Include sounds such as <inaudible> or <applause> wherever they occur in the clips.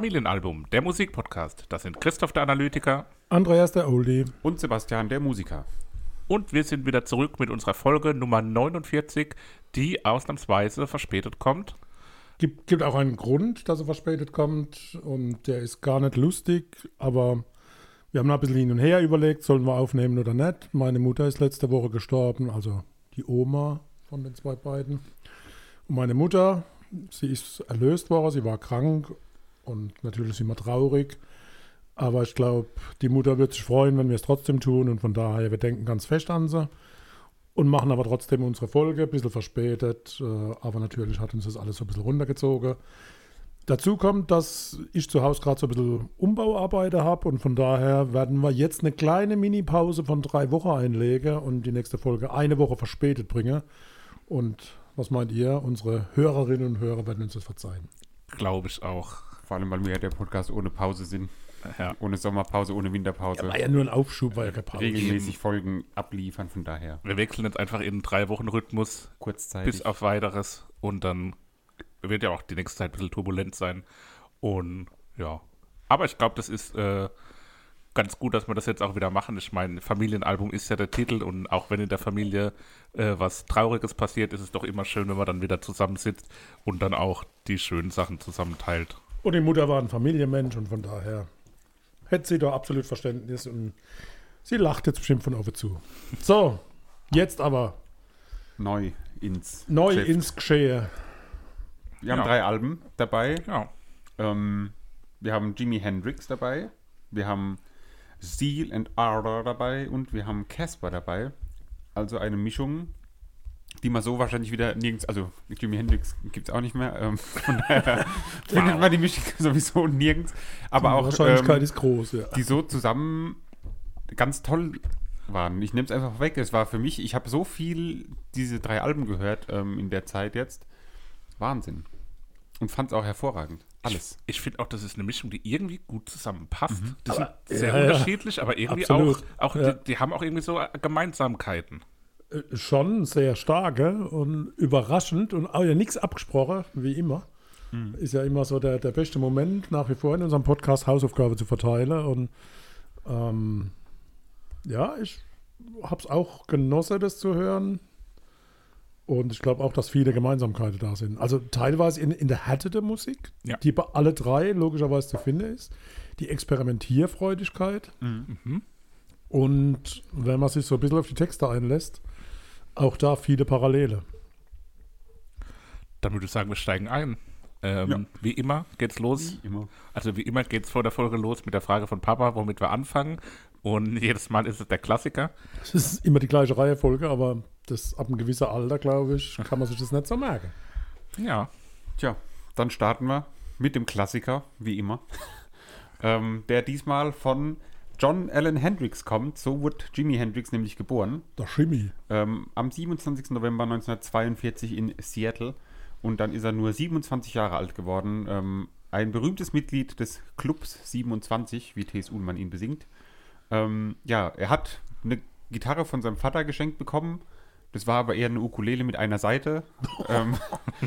Familienalbum, der Musikpodcast. Das sind Christoph der Analytiker Andreas der Oldie. Und Sebastian, der Musiker. und wir sind wieder zurück mit unserer Folge Nummer 49, die ausnahmsweise verspätet kommt. Gibt, gibt auch einen Grund, dass er verspätet kommt und der ist gar nicht lustig, aber wir haben ein bisschen hin und her überlegt, sollen wir aufnehmen oder nicht. Meine Mutter ist letzte Woche gestorben, also die Oma von den zwei beiden. Und meine Mutter, sie ist erlöst worden, sie war krank und natürlich sind wir traurig. Aber ich glaube, die Mutter wird sich freuen, wenn wir es trotzdem tun und von daher, wir denken ganz fest an sie und machen aber trotzdem unsere Folge, ein bisschen verspätet, äh, aber natürlich hat uns das alles so ein bisschen runtergezogen. Dazu kommt, dass ich zu Hause gerade so ein bisschen Umbauarbeiter habe und von daher werden wir jetzt eine kleine Mini-Pause von drei Wochen einlegen und die nächste Folge eine Woche verspätet bringen. Und was meint ihr? Unsere Hörerinnen und Hörer werden uns das verzeihen. Glaube ich auch. Vor allem, weil wir ja der Podcast ohne Pause sind. Ja. Ohne Sommerpause, ohne Winterpause. War ja nur ein Aufschub, ja keine Pause. regelmäßig Folgen abliefern, von daher Wir wechseln jetzt einfach in drei Wochen Rhythmus kurzzeitig. bis auf weiteres und dann wird ja auch die nächste Zeit ein bisschen turbulent sein. Und ja, aber ich glaube, das ist äh, ganz gut, dass wir das jetzt auch wieder machen. Ich meine, Familienalbum ist ja der Titel und auch wenn in der Familie äh, was Trauriges passiert, ist es doch immer schön, wenn man dann wieder zusammensitzt und dann auch die schönen Sachen zusammenteilt. Und die Mutter war ein Familienmensch und von daher hätte sie da absolut Verständnis und sie lacht jetzt bestimmt von oben zu. So, jetzt aber Neu ins neu Geschäft. ins Geschehen. Wir haben Ja. drei Alben dabei. Ja, Ähm, wir haben Jimi Hendrix dabei. Wir haben Seal and Ardor dabei. Und wir haben Casper dabei. Also eine Mischung, die man so wahrscheinlich wieder nirgends, also Jimi Hendrix gibt es auch nicht mehr. Ähm, <laughs> von daher findet man die Mischung <laughs> sowieso nirgends. Aber die auch Wahrscheinlichkeit ähm, ist groß, ja. die so zusammen ganz toll waren. Ich nehme es einfach weg. Es war für mich, ich habe so viel diese drei Alben gehört ähm, in der Zeit jetzt. Wahnsinn. Und fand es auch hervorragend. Alles. ich finde auch, das ist eine Mischung, die irgendwie gut zusammenpasst. Das Aber- sind sehr ja, ja. unterschiedlich, aber irgendwie Absolut. auch, auch Ja. die, die haben auch irgendwie so Gemeinsamkeiten. Äh, Schon sehr starke und überraschend und auch ja nichts abgesprochen, wie immer. Ist ja immer so der, der beste Moment nach wie vor in unserem Podcast Hausaufgabe zu verteilen. Und ähm, ja, ich habe es auch genossen, das zu hören. Und ich glaube auch, dass viele Gemeinsamkeiten da sind. Also teilweise in, in der Härte der Musik, Ja. die bei alle drei logischerweise zu finden ist. Die Experimentierfreudigkeit. Und wenn man sich so ein bisschen auf die Texte einlässt, auch da viele Parallele. Dann würde ich sagen, wir steigen ein. Ähm, Ja. Wie immer geht's los. Immer. Also wie immer geht's vor der Folge los mit der Frage von Papa, womit wir anfangen. Und <laughs> jedes Mal ist es der Klassiker. Es ist immer die gleiche Reihenfolge, aber das ab einem gewissen Alter, glaube ich, kann man sich das nicht so merken. Ja, Tja, dann starten wir mit dem Klassiker, wie immer. <laughs> ähm, der diesmal von John Allen Hendrix kommt. So wurde Jimi Hendrix nämlich geboren. Der Chemie. Ähm, am 27. November 1942 in Seattle. Und dann ist er nur 27 Jahre alt geworden. Ähm, ein berühmtes Mitglied des Clubs 27, wie T.S. Ullmann ihn besingt. Ähm, ja, er hat eine Gitarre von seinem Vater geschenkt bekommen. Das war aber eher eine Ukulele mit einer Seite. <laughs> ähm,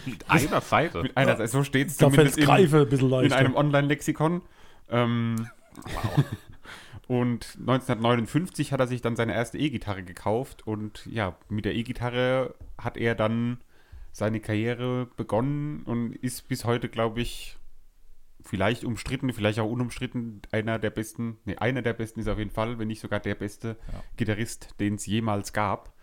mit einer Seite. mit einer Seite. So steht es zumindest es in, greife ein bisschen in einem Online-Lexikon. Ähm, und 1959 hat er sich dann seine erste E-Gitarre gekauft und ja, mit der E-Gitarre hat er dann seine Karriere begonnen und ist bis heute, glaube ich, vielleicht umstritten, vielleicht auch unumstritten, einer der besten, nee, einer der besten ist auf jeden Fall, wenn nicht sogar der beste Ja. Gitarrist, den es jemals gab.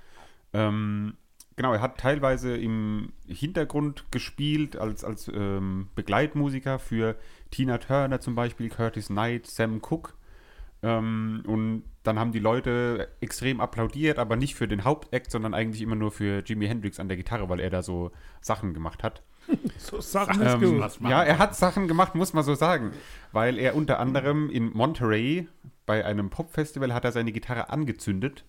Ähm, genau, er hat teilweise im Hintergrund gespielt als, als ähm, Begleitmusiker für Tina Turner zum Beispiel, Curtis Knight, Sam Cooke. Ähm, und dann haben die Leute extrem applaudiert, aber nicht für den Hauptakt, sondern eigentlich immer nur für Jimi Hendrix an der Gitarre, weil er da so Sachen gemacht hat. <laughs> so Sachen ist Ähm, machen ja, er hat Sachen gemacht, muss man so sagen. Weil er unter anderem in Monterey bei einem Popfestival hat er seine Gitarre angezündet.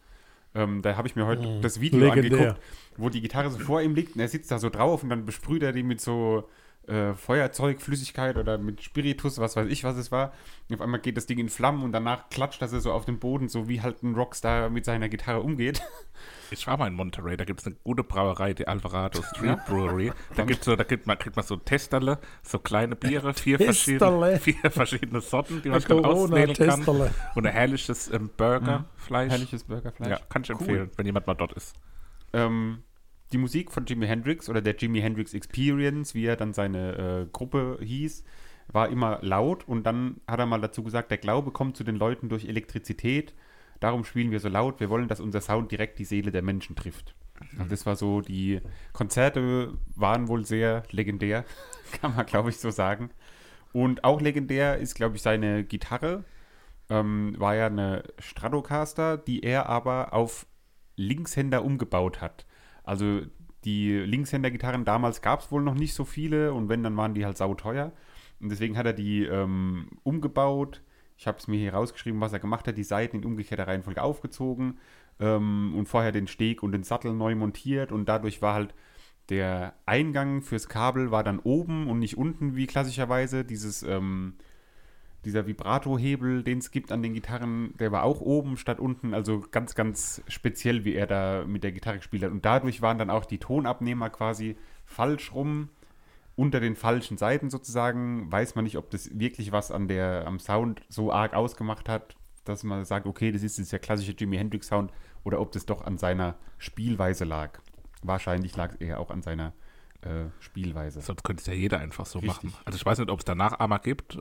Ähm, da habe ich mir heute das Video Legendär. angeguckt, wo die Gitarre so vor ihm liegt und er sitzt da so drauf und dann besprüht er die mit so, äh, Feuerzeugflüssigkeit oder mit Spiritus, was weiß ich, was es war. Und auf einmal geht das Ding in Flammen und danach klatscht das so auf den Boden, so wie halt ein Rockstar mit seiner Gitarre umgeht. <laughs> Ich war mal in Monterey, da gibt es eine gute Brauerei, die Alvarado <laughs> Street Brewery. Da, gibt's so, da gibt man, kriegt man so Testerle, so kleine Biere, <laughs> vier, verschiedene, vier verschiedene Sorten, die man dann auswählen kann. Und ein herrliches ähm, Burgerfleisch. Mhm. Herrliches Burgerfleisch. Ja, kann ich cool. empfehlen, wenn jemand mal dort ist. Ähm, die Musik von Jimi Hendrix oder der Jimi Hendrix Experience, wie er dann seine äh, Gruppe hieß, war immer laut und dann hat er mal dazu gesagt, der Glaube kommt zu den Leuten durch Elektrizität Darum spielen wir so laut. Wir wollen, dass unser Sound direkt die Seele der Menschen trifft. Mhm. das war so, die Konzerte waren wohl sehr legendär, <laughs> kann man glaube ich so sagen. Und auch legendär ist, glaube ich, seine Gitarre. Ähm, war ja eine Stratocaster, die er aber auf Linkshänder umgebaut hat. Also die Linkshänder-Gitarren damals gab es wohl noch nicht so viele und wenn, dann waren die halt sauteuer. Und deswegen hat er die ähm, umgebaut, ich habe es mir hier rausgeschrieben, was er gemacht hat. Die Seiten in umgekehrter Reihenfolge aufgezogen ähm, und vorher den Steg und den Sattel neu montiert und dadurch war halt der Eingang fürs Kabel war dann oben und nicht unten wie klassischerweise. Dieses, ähm, dieser Vibrato-Hebel, den es gibt an den Gitarren, der war auch oben statt unten. Also ganz, ganz speziell, wie er da mit der Gitarre gespielt hat. Und dadurch waren dann auch die Tonabnehmer quasi falsch rum unter den falschen Seiten sozusagen, weiß man nicht, ob das wirklich was an der, am Sound so arg ausgemacht hat, dass man sagt, okay, das ist jetzt der klassische Jimi Hendrix Sound oder ob das doch an seiner Spielweise lag. Wahrscheinlich lag es eher auch an seiner äh, Spielweise. Sonst könnte es ja jeder einfach so Richtig. machen. Also ich weiß nicht, ob es da Nachahmer gibt.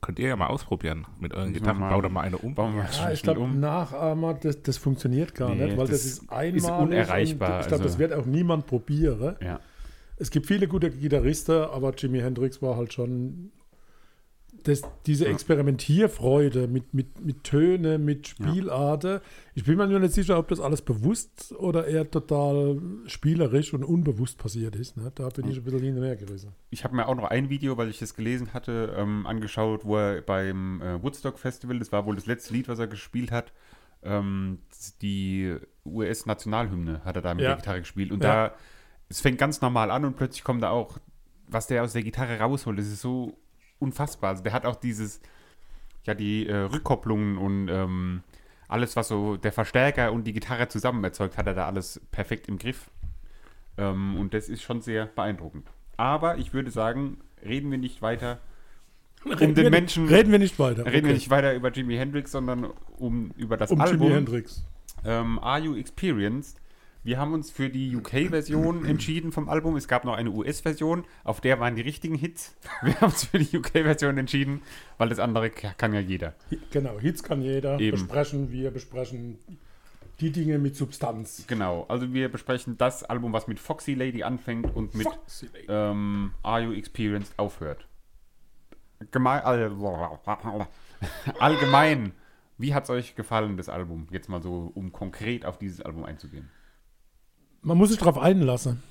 Könnt ihr ja mal ausprobieren mit euren Gitarren. Bau da mal eine um. Ja, ich glaube, um. Nachahmer, das, das funktioniert gar nee, nicht, weil das, das ist einmal ist unerreichbar. ich glaube, also, das wird auch niemand probieren. Ja es gibt viele gute Gitarristen, aber Jimi Hendrix war halt schon das, diese Experimentierfreude mit, mit, mit Töne, mit Spielarten. Ja. Ich bin mir nur nicht sicher, ob das alles bewusst oder eher total spielerisch und unbewusst passiert ist. Ne? Da bin ich ein bisschen hin und her gerissen. Ich habe mir auch noch ein Video, weil ich das gelesen hatte, ähm, angeschaut, wo er beim äh, Woodstock Festival, das war wohl das letzte Lied, was er gespielt hat, ähm, die US-Nationalhymne hat er da mit ja. der Gitarre gespielt. Und ja. da es fängt ganz normal an und plötzlich kommt da auch, was der aus der Gitarre rausholt. Das ist so unfassbar. Also der hat auch dieses, ja, die äh, Rückkopplungen und ähm, alles, was so der Verstärker und die Gitarre zusammen erzeugt, hat er da alles perfekt im Griff. Ähm, und das ist schon sehr beeindruckend. Aber ich würde sagen, reden wir nicht weiter <laughs> reden um den Menschen. Reden wir nicht weiter. Reden okay. wir nicht weiter über Jimi Hendrix, sondern um über das um Album. Jimi Hendrix. Ähm, Are You Experienced? Wir haben uns für die UK-Version <clears throat> entschieden vom Album. Es gab noch eine US-Version, auf der waren die richtigen Hits. <laughs> Wir haben uns für die UK-Version entschieden, weil das andere kann ja jeder. Genau, Hits kann jeder. Eben. Besprechen wir besprechen die Dinge mit Substanz. Genau, also wir besprechen das Album, was mit Foxy Lady anfängt und mit ähm, Are You Experienced aufhört. Geme <laughs> allgemein, wie hat es euch gefallen, das Album? Jetzt mal so, um konkret auf dieses Album einzugehen man muss sich darauf einlassen.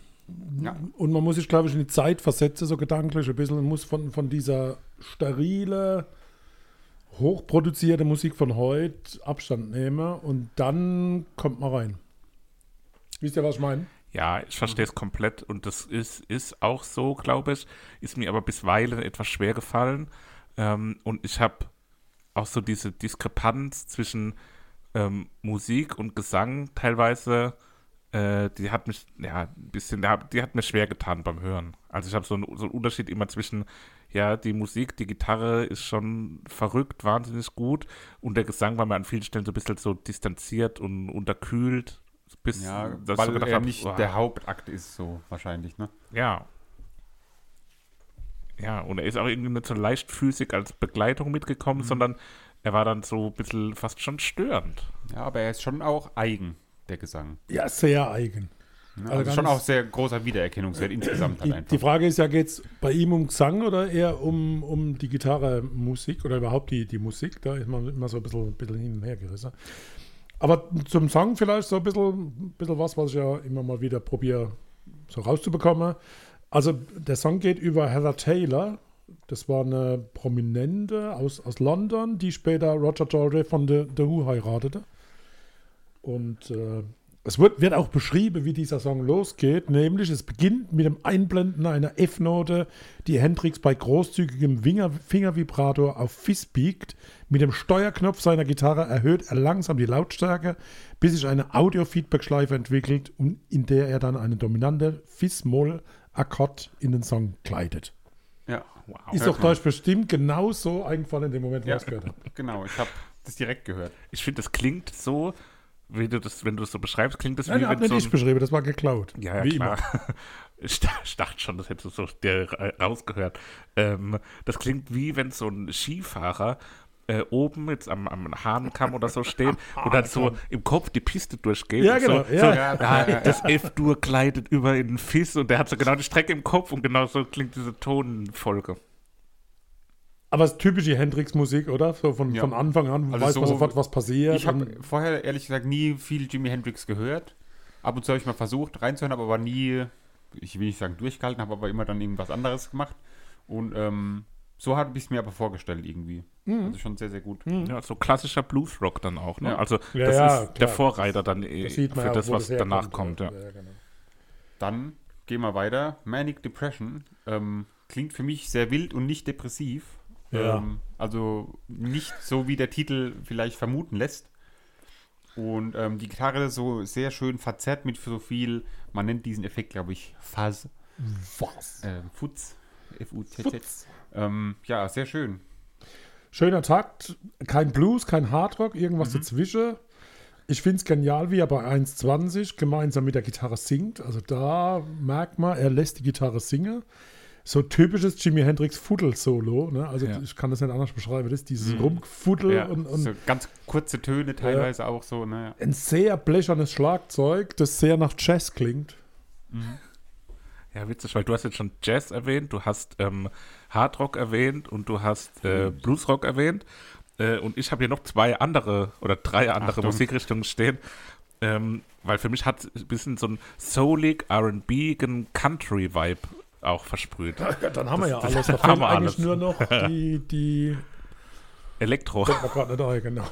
Ja. Und man muss sich, glaube ich, in die Zeit versetzen, so gedanklich ein bisschen. Man muss von, von dieser sterile, hochproduzierte Musik von heute Abstand nehmen und dann kommt man rein. Wisst ihr, was ich meine? Ja, ich verstehe es komplett und das ist, ist auch so, glaube ich. Ist mir aber bisweilen etwas schwer gefallen. Ähm, und ich habe auch so diese Diskrepanz zwischen ähm, Musik und Gesang teilweise äh, die hat mich, ja, ein bisschen, die hat mir schwer getan beim Hören. Also ich habe so, so einen Unterschied immer zwischen, ja, die Musik, die Gitarre ist schon verrückt, wahnsinnig gut und der Gesang war mir an vielen Stellen so ein bisschen so distanziert und unterkühlt. Bis, ja, weil er hab, nicht oh. der Hauptakt ist so wahrscheinlich, ne? Ja. Ja, und er ist auch irgendwie nicht so leichtfüßig als Begleitung mitgekommen, mhm. sondern er war dann so ein bisschen fast schon störend. Ja, aber er ist schon auch eigen der Gesang. Ja, sehr eigen. Ja, also, schon auch sehr großer Wiedererkennungswert insgesamt halt einfach. Die Frage ist ja, geht es bei ihm um Gesang oder eher um, um die Gitarre, Musik oder überhaupt die, die Musik? Da ist man immer so ein bisschen, ein bisschen hin und her gerissen. Aber zum Song vielleicht so ein bisschen, bisschen was, was ich ja immer mal wieder probiere so rauszubekommen. Also der Song geht über Heather Taylor. Das war eine Prominente aus, aus London, die später Roger Daltrey von The, The Who heiratete. Und äh, es wird, wird auch beschrieben, wie dieser Song losgeht, nämlich es beginnt mit dem Einblenden einer F-Note, die Hendrix bei großzügigem Finger, Fingervibrator auf Fis biegt. Mit dem Steuerknopf seiner Gitarre erhöht er langsam die Lautstärke, bis sich eine Audio-Feedback-Schleife entwickelt, und in der er dann eine dominante Fis-Moll-Akkord in den Song gleitet. Ja, Wow. Ist doch euch bestimmt genau so eingefallen in dem Moment, wo Ja. ich es gehört habe. genau. Ich habe das direkt gehört. Ich finde, das klingt so, wie du das, wenn du es so beschreibst, klingt das Nein, wie wenn nicht so ich ein, beschrieben, das war geklaut. Ja, ja Wie klar. <laughs> Ich, da- ich dachte schon, das hättest du so dir ra- rausgehört. Ähm, das klingt wie wenn so ein Skifahrer äh, oben jetzt am, am Hahnkamm oder so steht <laughs> und dann so im Kopf die Piste durchgeht. Ja, genau, So, ja. so, Ja, ah, ja. <laughs> das F-Dur gleitet über in den Fiss und der hat so genau die Strecke im Kopf und genau so klingt diese Tonfolge. Aber es ist typische Hendrix-Musik, oder? So von, Ja. von Anfang an Also weiß so- man sofort, was passiert. Ich habe vorher ehrlich gesagt nie viel Jimi Hendrix gehört. Ab und zu habe ich mal versucht reinzuhören, habe aber nie, ich will nicht sagen durchgehalten, habe aber immer dann irgendwas anderes gemacht. Und ähm, so habe ich es mir aber vorgestellt irgendwie. Mhm. Also schon sehr, sehr gut. Ja, so klassischer Bluesrock dann auch. Ne? Ja. Also das ja, ist der klar. Vorreiter dann eh das sieht man für das, wo was danach kommt. Ja. Ja, genau. Dann gehen wir weiter. Manic Depression ähm, klingt für mich sehr wild und nicht depressiv. Ja. Ähm, also nicht so, wie der Titel vielleicht vermuten lässt. Und ähm, die Gitarre so sehr schön verzerrt mit so viel, man nennt diesen Effekt, glaube ich, Fuzz. Ähm, Futz. F-U-Z-Z. Ähm, ja, sehr schön. Schöner Takt, kein Blues, kein Hardrock, irgendwas dazwischen. Ich finde es genial, wie er bei 1,20 gemeinsam mit der Gitarre singt. Also da merkt man, er lässt die Gitarre singen. So typisches Jimi Hendrix Fuddle-Solo. Ne? Also Ja. ich kann das nicht anders beschreiben. Das ist dieses Rumgefuddel Ja, und, und so ganz kurze Töne teilweise auch so. Ne? ein sehr blechernes Schlagzeug, das sehr nach Jazz klingt. Ja, witzig, weil du hast jetzt schon Jazz erwähnt, du hast ähm, Hardrock erwähnt und du hast äh, Bluesrock erwähnt. Äh, und ich habe hier noch zwei andere oder drei andere Achtung. Musikrichtungen stehen. Ähm, weil für mich hat ein bisschen so ein soulig, R&B, Country-Vibe auch versprüht. Ja, dann haben wir ja das alles. Da <laughs> haben wir eigentlich alles. nur noch <laughs> die, die Elektro. gerade nicht ein, genau.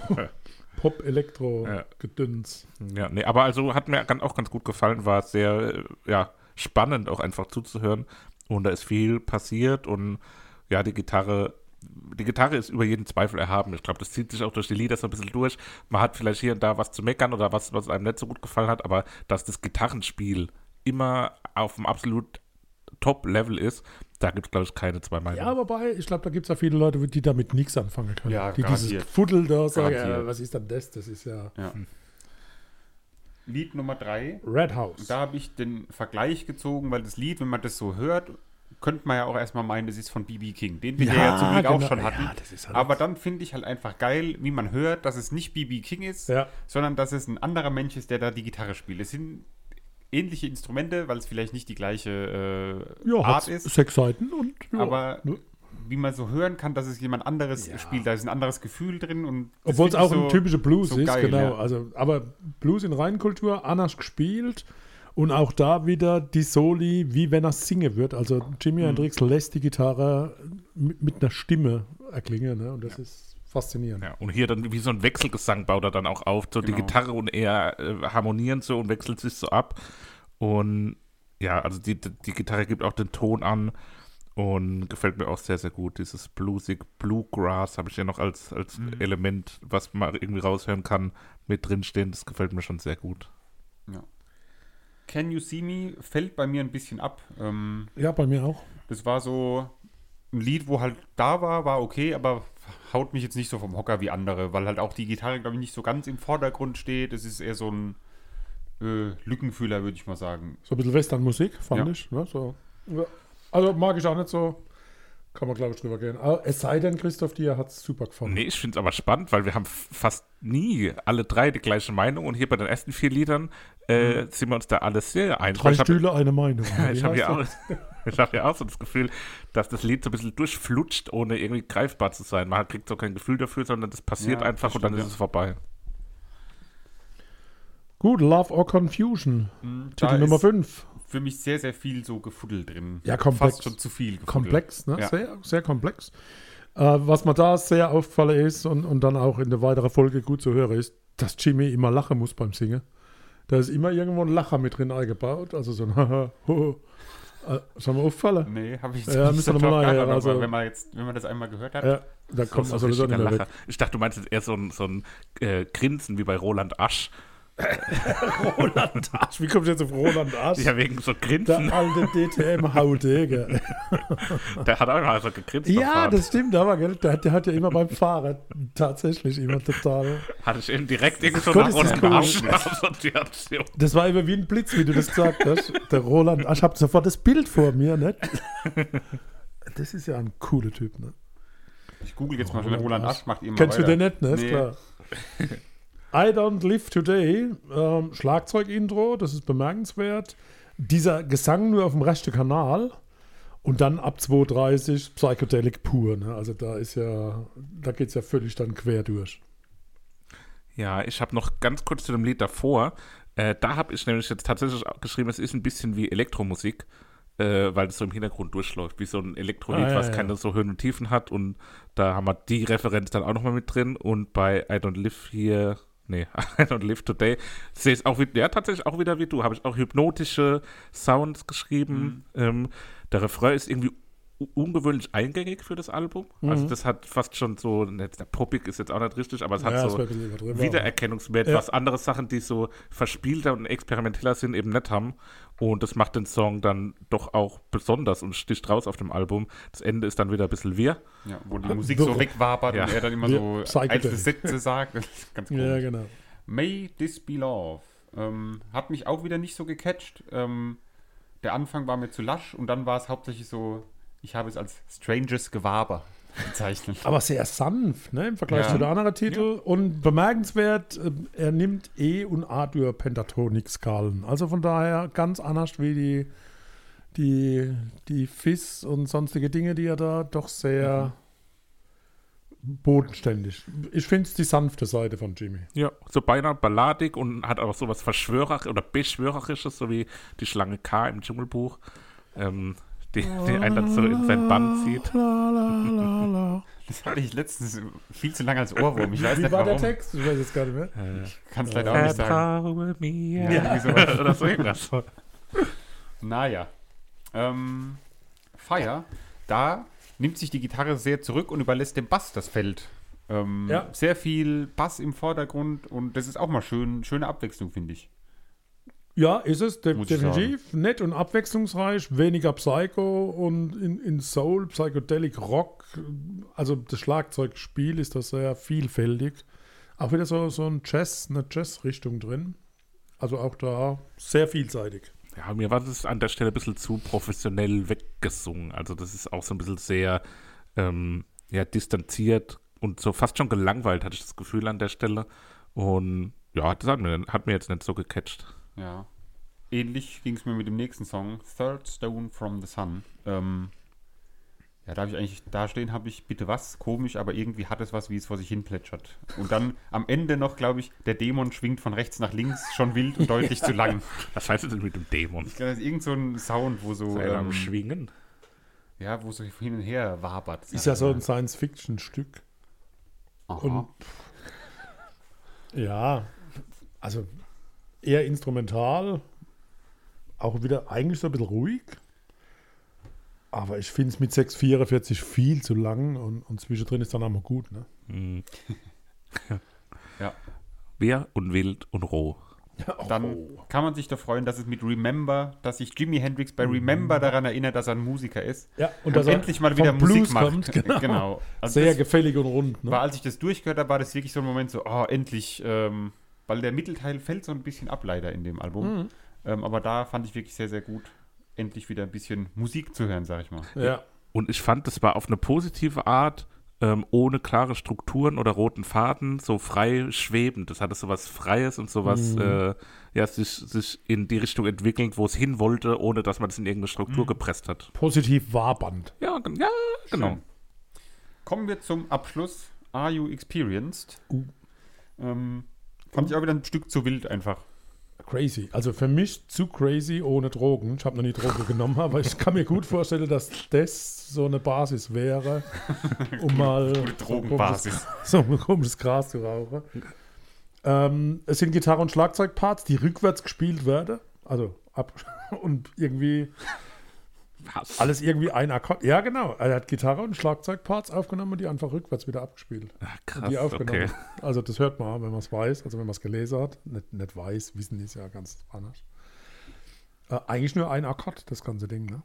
Pop, Elektro, Ja. Nee, aber also hat mir auch ganz gut gefallen, war sehr äh, ja, spannend auch einfach zuzuhören. Und da ist viel passiert und ja, die Gitarre, die Gitarre ist über jeden Zweifel erhaben. Ich glaube, das zieht sich auch durch die Lieder so ein bisschen durch. Man hat vielleicht hier und da was zu meckern oder was, was einem nicht so gut gefallen hat, aber dass das Gitarrenspiel immer auf einem absolut Top-Level ist, da gibt es, glaube ich, keine zwei Meinungen. Ja, wobei, ich glaube, da gibt es ja viele Leute, die damit nichts anfangen können. Ja, die dieses. Fuddel da sagen, ja, was ist denn das? Das ist ja Ja. Lied Nummer drei. Red House. Da habe ich den Vergleich gezogen, weil das Lied, wenn man das so hört, könnte man ja auch erstmal meinen, das ist von B.B. King, den wir ja, ja zum Glück auch genau. schon hatten. Ja, das ist halt Aber dann finde ich halt einfach geil, wie man hört, dass es nicht B.B. King ist, Ja. sondern dass es ein anderer Mensch ist, der da die Gitarre spielt. Es sind ähnliche Instrumente, weil es vielleicht nicht die gleiche äh, ja, Art hat ist, sechs Seiten und ja, aber ne? wie man so hören kann, dass es jemand anderes Ja. spielt, da ist ein anderes Gefühl drin und Obwohl es auch ein so- typischer Blues so ist, geil, genau. ja. Also, aber Blues in Reinkultur, anders gespielt und auch da wieder die Soli, wie wenn er singen wird. Also Jimi Mhm. Hendrix lässt die Gitarre mit, mit einer Stimme erklingen ne? und das ist faszinierend. Ja, und hier dann wie so ein Wechselgesang baut er dann auch auf. So die Genau. Gitarre und er äh, harmonieren so und wechselt sich so ab. Und ja, also die, die Gitarre gibt auch den Ton an und gefällt mir auch sehr, sehr gut. Dieses bluesig Bluegrass habe ich ja noch als, als Mhm. Element, was man irgendwie raushören kann, mit drinstehen. Das gefällt mir schon sehr gut. Ja. Can You See Me fällt bei mir ein bisschen ab. Ähm, Ja, bei mir auch. das war so ein Lied, wo halt da war, war okay, aber haut mich jetzt nicht so vom Hocker wie andere, weil halt auch die Gitarre, glaube ich, nicht so ganz im Vordergrund steht. Es ist eher so ein äh, Lückenfühler, würde ich mal sagen. So ein bisschen Westernmusik, fand Ja. ich. Ne? So. Also mag ich auch nicht so. Kann man, glaube ich, drüber gehen. Aber es sei denn, Christoph, dir hat es super gefallen. Nee, ich finde es aber spannend, weil wir haben fast nie alle drei die gleiche Meinung und hier bei den ersten vier Liedern äh, sind wir uns da alle sehr einig. Drei Ich hab- Stühle, eine Meinung. <laughs> Ja, ich habe ja, auch- <laughs> ich hab ja auch so das Gefühl, dass das Lied so ein bisschen durchflutscht, ohne irgendwie greifbar zu sein. Man kriegt so kein Gefühl dafür, sondern das passiert Ja, einfach das und dann stimmt, ist ja. es vorbei. Gut, Love or Confusion. Da Titel Nummer ist 5. Für mich sehr, sehr viel so gefuddelt drin. Ja, komplex. Fast schon zu viel gefuddelt. Komplex, ne? Ja. Sehr, sehr komplex. Äh, was mir da sehr aufgefallen ist und, und dann auch in der weiteren Folge gut zu hören ist, dass Jimmy immer lachen muss beim Singen. da ist immer irgendwo ein Lacher mit drin eingebaut. Also so ein <laughs> Haha, ho. Äh, Schon mal auffallen? Nee, habe ich Ja, müssen wir mal nachher, geachtet, aber also- wenn man jetzt, wenn man das einmal gehört hat, Ja, da kommt So man ein nicht Lacher. weg. Ich dachte, du meinst jetzt eher so ein, so ein äh, Grinsen wie bei Roland Asch. Roland Arsch, wie kommst du jetzt auf Roland Arsch? Ja, wegen so Der Grinsen. alte DTM-Haudege. <laughs> Der hat auch noch so gegrinst. Ja, das stimmt aber, gell? Der, hat- der hat ja immer beim Fahrrad tatsächlich immer total. Hatte ich eben direkt irgendwie so nach Roland cool. Asch Assoziation. Das war immer wie ein Blitz, wie du das gesagt hast. Der Roland Asch, ich habe sofort das Bild vor mir, nicht? <laughs> Das ist ja ein cooler Typ, ne? ich google jetzt mal schnell Roland Roland Asch. Macht ihr mal Kennst du weiter. den nicht, ne? Ist Nee. klar. <laughs> I Don't Live Today, ähm, Schlagzeug-Intro, das ist bemerkenswert. Dieser Gesang nur auf dem rechten Kanal und dann ab 2.30 Psychedelic pur. Ne? Also da ist ja, da geht es ja völlig dann quer durch. Ja, ich habe noch ganz kurz zu dem Lied davor. Äh, da habe ich nämlich jetzt tatsächlich auch geschrieben, es ist ein bisschen wie Elektromusik, äh, weil es so im Hintergrund durchläuft, wie so ein Elektrolied, Ah, ja, was ja. keine so Höhen und Tiefen hat. Und da haben wir die Referenz dann auch nochmal mit drin. Und bei I Don't Live hier, nee, <laughs> I Don't Live Today, sehe ich auch wieder, ja, tatsächlich auch wieder wie du, habe ich auch hypnotische Sounds geschrieben. Mhm. Ähm, der Refrain ist irgendwie ungewöhnlich eingängig für das Album. Also das hat fast schon so, jetzt, der poppig ist jetzt auch nicht richtig, aber es hat Mhm. Ja, so. Wiedererkennungswert, Ja. was andere Sachen, die so verspielter und experimenteller sind, eben nicht haben. Und das macht den Song dann doch auch besonders und sticht raus auf dem Album. Das Ende ist dann wieder ein bisschen wir. Ja, wo die Musik so wegwabert Ja. und er dann immer Wir- so einzelne Sätze sagt. Ganz Ja, komisch. genau. May This Be Love. Ähm, hat mich auch wieder nicht so gecatcht. Ähm, der Anfang war mir zu lasch und dann war es hauptsächlich so, ich habe es als Strangers Gewaber bezeichnet. Aber sehr sanft, ne, im Vergleich Ja. zu den anderen Titeln. Und bemerkenswert, äh, er nimmt E- und A-Dur Pentatonik-Skalen. Also von daher ganz anders wie die, die, die Fizz und sonstige Dinge, die er da doch sehr bodenständig. Ich finde es die sanfte Seite von Jimmy. Ja, so beinahe balladig und hat auch sowas Verschwörer- oder Beschwörerisches, so wie die Schlange K im Dschungelbuch, ähm, die, die einen dann so in sein Bann zieht. La, la, la, la. <laughs> Das hatte ich letztens viel zu lange als Ohrwurm. Ich weiß Wie nicht war der warum. Text? Ich weiß jetzt gar nicht mehr. Kann es leider auch nicht sagen. Mir. Ja, sowas. <laughs> oder so irgendwas. Naja. Ähm, Fire, da nimmt sich die Gitarre sehr zurück und überlässt dem Bass das Feld. Ähm, Ja. Sehr viel Bass im Vordergrund und das ist auch mal schön, schöne Abwechslung, finde ich. Ja, ist es de definitiv. Nett und abwechslungsreich, weniger Psycho und in, in Soul, Psychedelic Rock. Also das Schlagzeugspiel ist das sehr vielfältig. Auch wieder so, so ein Jazz, eine Jazz-Richtung drin. Also auch da sehr vielseitig. Ja, mir war das an der Stelle ein bisschen zu professionell weggesungen. Also das ist auch so ein bisschen sehr ähm, ja, distanziert und so fast schon gelangweilt, hatte ich das Gefühl an der Stelle. Und ja, das hat mir, hat mir jetzt nicht so gecatcht. Ja. Ähnlich ging es mir mit dem nächsten Song, Third Stone from the Sun. Ähm, ja, da habe ich eigentlich, da stehen habe ich, bitte was, komisch, aber irgendwie hat es was, wie es vor sich hin plätschert. Und dann <laughs> am Ende noch, glaube ich, der Dämon schwingt von rechts nach links, schon wild und deutlich <laughs> zu lang. Was heißt denn mit dem Dämon? Das ist irgend so ein Sound, wo so, Sei am ähm, Schwingen. ja, wo so hin und her wabert. Ist ja so ein Science-Fiction-Stück. Aha. Und ja, also eher instrumental, auch wieder eigentlich so ein bisschen ruhig. Aber ich finde es mit 6,44 viel zu lang und, und zwischendrin ist dann auch mal gut. Ne? Hm. <laughs> Ja. Wer und wild und roh. Dann kann man sich doch freuen, dass es mit Remember, dass sich Jimi Hendrix bei Remember daran erinnert, dass er ein Musiker ist. Ja, und Und dass er endlich mal wieder Blues Musik macht. kommt, <laughs> genau. genau. Also Sehr gefällig und rund. Ne? war, als ich das durchgehört habe, war das wirklich so ein Moment so, oh, endlich, ähm, weil der Mittelteil fällt so ein bisschen ab leider in dem Album. Mhm. Ähm, aber da fand ich wirklich sehr, sehr gut, endlich wieder ein bisschen Musik zu hören, sag ich mal. Ja. Und ich fand, das war auf eine positive Art, ähm, ohne klare Strukturen oder roten Faden, so frei schwebend. Das hatte so was Freies und sowas, Mhm. äh, ja, sich, sich in die Richtung entwickelt, wo es hin wollte, ohne dass man es in irgendeine Struktur gepresst hat. Positiv wabernd. Ja, ja genau. Schön. Kommen wir zum Abschluss. Are You Experienced? Uh. Ähm, fand ich auch wieder ein Stück zu wild einfach. Crazy. Also für mich zu crazy ohne Drogen. Ich habe noch nie Drogen <laughs> genommen, aber ich kann mir gut vorstellen, dass das so eine Basis wäre, <laughs> um mal Drogenbasis. <laughs> so ein komisches Gras zu rauchen. Ähm, es sind Gitarre- und Schlagzeugparts, die rückwärts gespielt werden. Also ab und irgendwie Was? alles irgendwie ein Akkord. Ja, genau. Er hat Gitarre und Schlagzeugparts aufgenommen und die einfach rückwärts wieder abgespielt. Ah, krass, die aufgenommen. okay. Also das hört man, wenn man es weiß, also wenn man es gelesen hat. Nicht, nicht weiß, wissen ist ja ganz anders. Äh, eigentlich nur ein Akkord, das ganze Ding. Ne?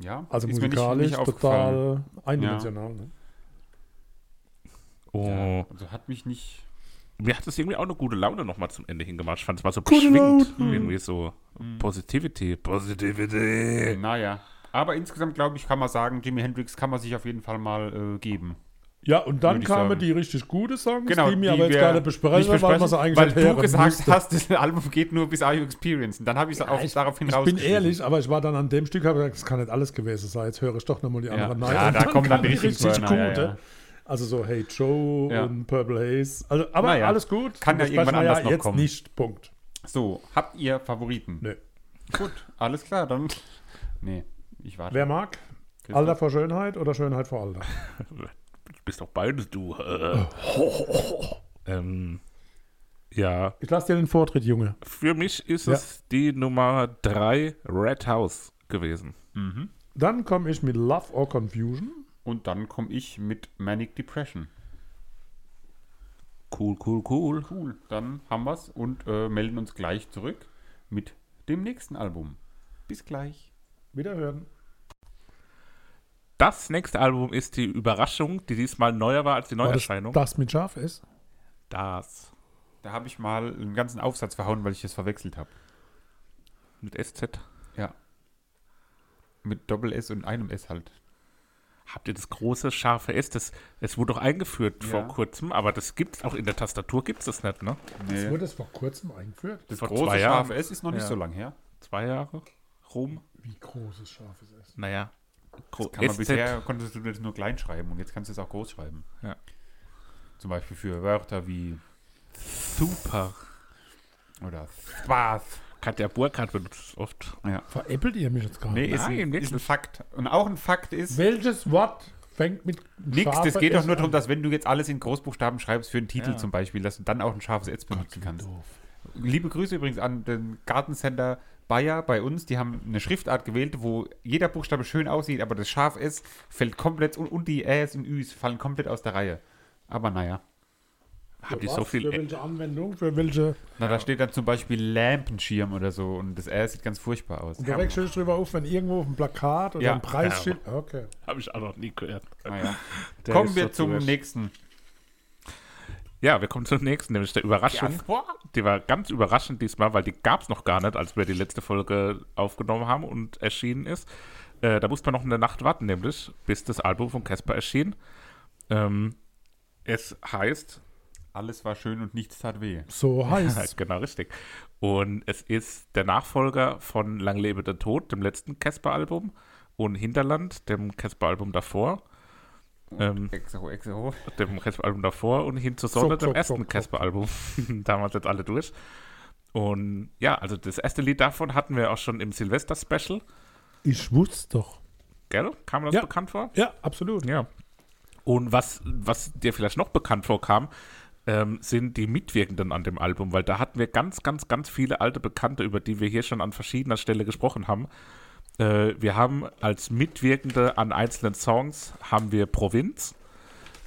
Ja, Also ist mir nicht- musikalisch nicht aufgefallen. total eindimensional. Ne? Oh. Ja, also hat mich nicht. Mir hat es irgendwie auch eine gute Laune nochmal zum Ende hingemacht. Ich fand es war so Gute beschwingt. Laune. Irgendwie so Positivity. Positivity. Naja. Aber insgesamt, glaube ich, kann man sagen, Jimi Hendrix kann man sich auf jeden Fall mal äh, geben. Ja, und dann kamen sagen. die richtig gute Songs, Genau, die mir aber jetzt gar nicht besprechen, weil eigentlich weil du gesagt müsste. hast, das Album geht nur bis Are You Experience. Und dann habe ich es auch ich, daraufhin ich bin ehrlich, aber ich war dann an dem Stück, habe gesagt, das kann nicht alles gewesen sein. Jetzt höre ich doch nochmal die Ja, anderen ja Und da kommen dann die richtig ja, gute. ja. Also so Hey Joe Ja. und Purple Haze. Also, aber Naja, alles gut. kann ja Das irgendwann anders noch jetzt kommen. nicht. Punkt. So, habt ihr Favoriten? Nö. Gut, alles klar, dann. Nee, ich warte. Wer mag? Christoph? Alter vor Schönheit oder Schönheit vor Alter? Du bist doch beides, du. Äh. <laughs> ähm, ja, Ich lasse dir den Vortritt, Junge. für mich ist Ja. es die Nummer 3 Red House gewesen. Mhm. Dann komme ich mit Love or Confusion. Und dann komme ich mit Manic Depression. Cool, cool, cool. Cool, dann haben wir's und äh, melden uns gleich zurück mit dem nächsten Album. Bis gleich. Wiederhören. Das nächste Album ist die Überraschung, die diesmal neuer war als die War das, Neuerscheinung. das mit Schaf ist? Das. Da habe ich mal einen ganzen Aufsatz verhauen, weil ich das verwechselt habe. Mit SZ. Ja. Mit Doppel S und einem S halt. Habt ihr das große scharfe S? Das, es wurde doch eingeführt Ja. vor kurzem, aber das gibt's auch in der Tastatur gibt's das nicht, ne? Das wurde es vor kurzem eingeführt. Das vor große scharfe S ist noch nicht Ja. so lang her. Zwei Jahre rum. Wie großes Schaf ist es? Naja. Gro- Kann man bisher konntest du das nur klein schreiben und jetzt kannst du es auch groß schreiben. Ja. Zum Beispiel für Wörter wie Super. oder Spaß. Katja Burkhardt benutzt es oft. Ja. Veräppelt ihr mich jetzt gerade? Nee, ist, Nein, ein, ist ein Fakt. Und auch ein Fakt ist, Welches Wort fängt mit nix, das geht doch nur darum, dass wenn du jetzt alles in Großbuchstaben schreibst für einen Titel Ja. zum Beispiel, dass du dann auch ein scharfes S benutzen kannst. Doof. Liebe Grüße übrigens an den Gartencenter Bayer bei uns. Die haben eine Schriftart gewählt, wo jeder Buchstabe schön aussieht, aber das scharf S fällt komplett und, und die Äs und Üs fallen komplett aus der Reihe. Aber naja. Habt ihr Für so viel. Für welche Anwendung? Für welche? Na, da steht dann zum Beispiel Lampenschirm oder so und das R sieht ganz furchtbar aus. Und du dich drüber auf, wenn irgendwo auf dem Plakat oder Ja. ein Preisschild. Okay. Habe ich auch noch nie gehört. Naja. Der Kommen wir so zum zurecht. nächsten. Ja, wir kommen zum nächsten, nämlich der Überraschung. Die war ganz überraschend diesmal, weil die gab es noch gar nicht, als wir die letzte Folge aufgenommen haben und erschienen ist. Äh, da musste man noch eine Nacht warten, nämlich, bis das Album von Casper erschien. Ähm, es heißt, Alles war schön und nichts tat weh. So <laughs> heißt genau richtig. Und es ist der Nachfolger von Lang lebe der Tod, dem letzten Casper-Album, und Hinterland, dem Casper-Album davor. Ähm, Exo, exo. dem Casper-Album davor und hin zur Sonne, Zuck, dem zuck, ersten. Casper-Album. da waren wir jetzt alle durch. Und ja, also das erste Lied davon hatten wir auch schon im Silvester-Special. Ich wusste doch. Gell? Kam das Ja. bekannt vor? Ja, absolut. Ja. Und was, was dir vielleicht noch bekannt vorkam, ähm, sind die Mitwirkenden an dem Album, weil da hatten wir ganz, ganz, ganz viele alte Bekannte, über die wir hier schon an verschiedener Stelle gesprochen haben. Äh, wir haben als Mitwirkende an einzelnen Songs haben wir Provinz,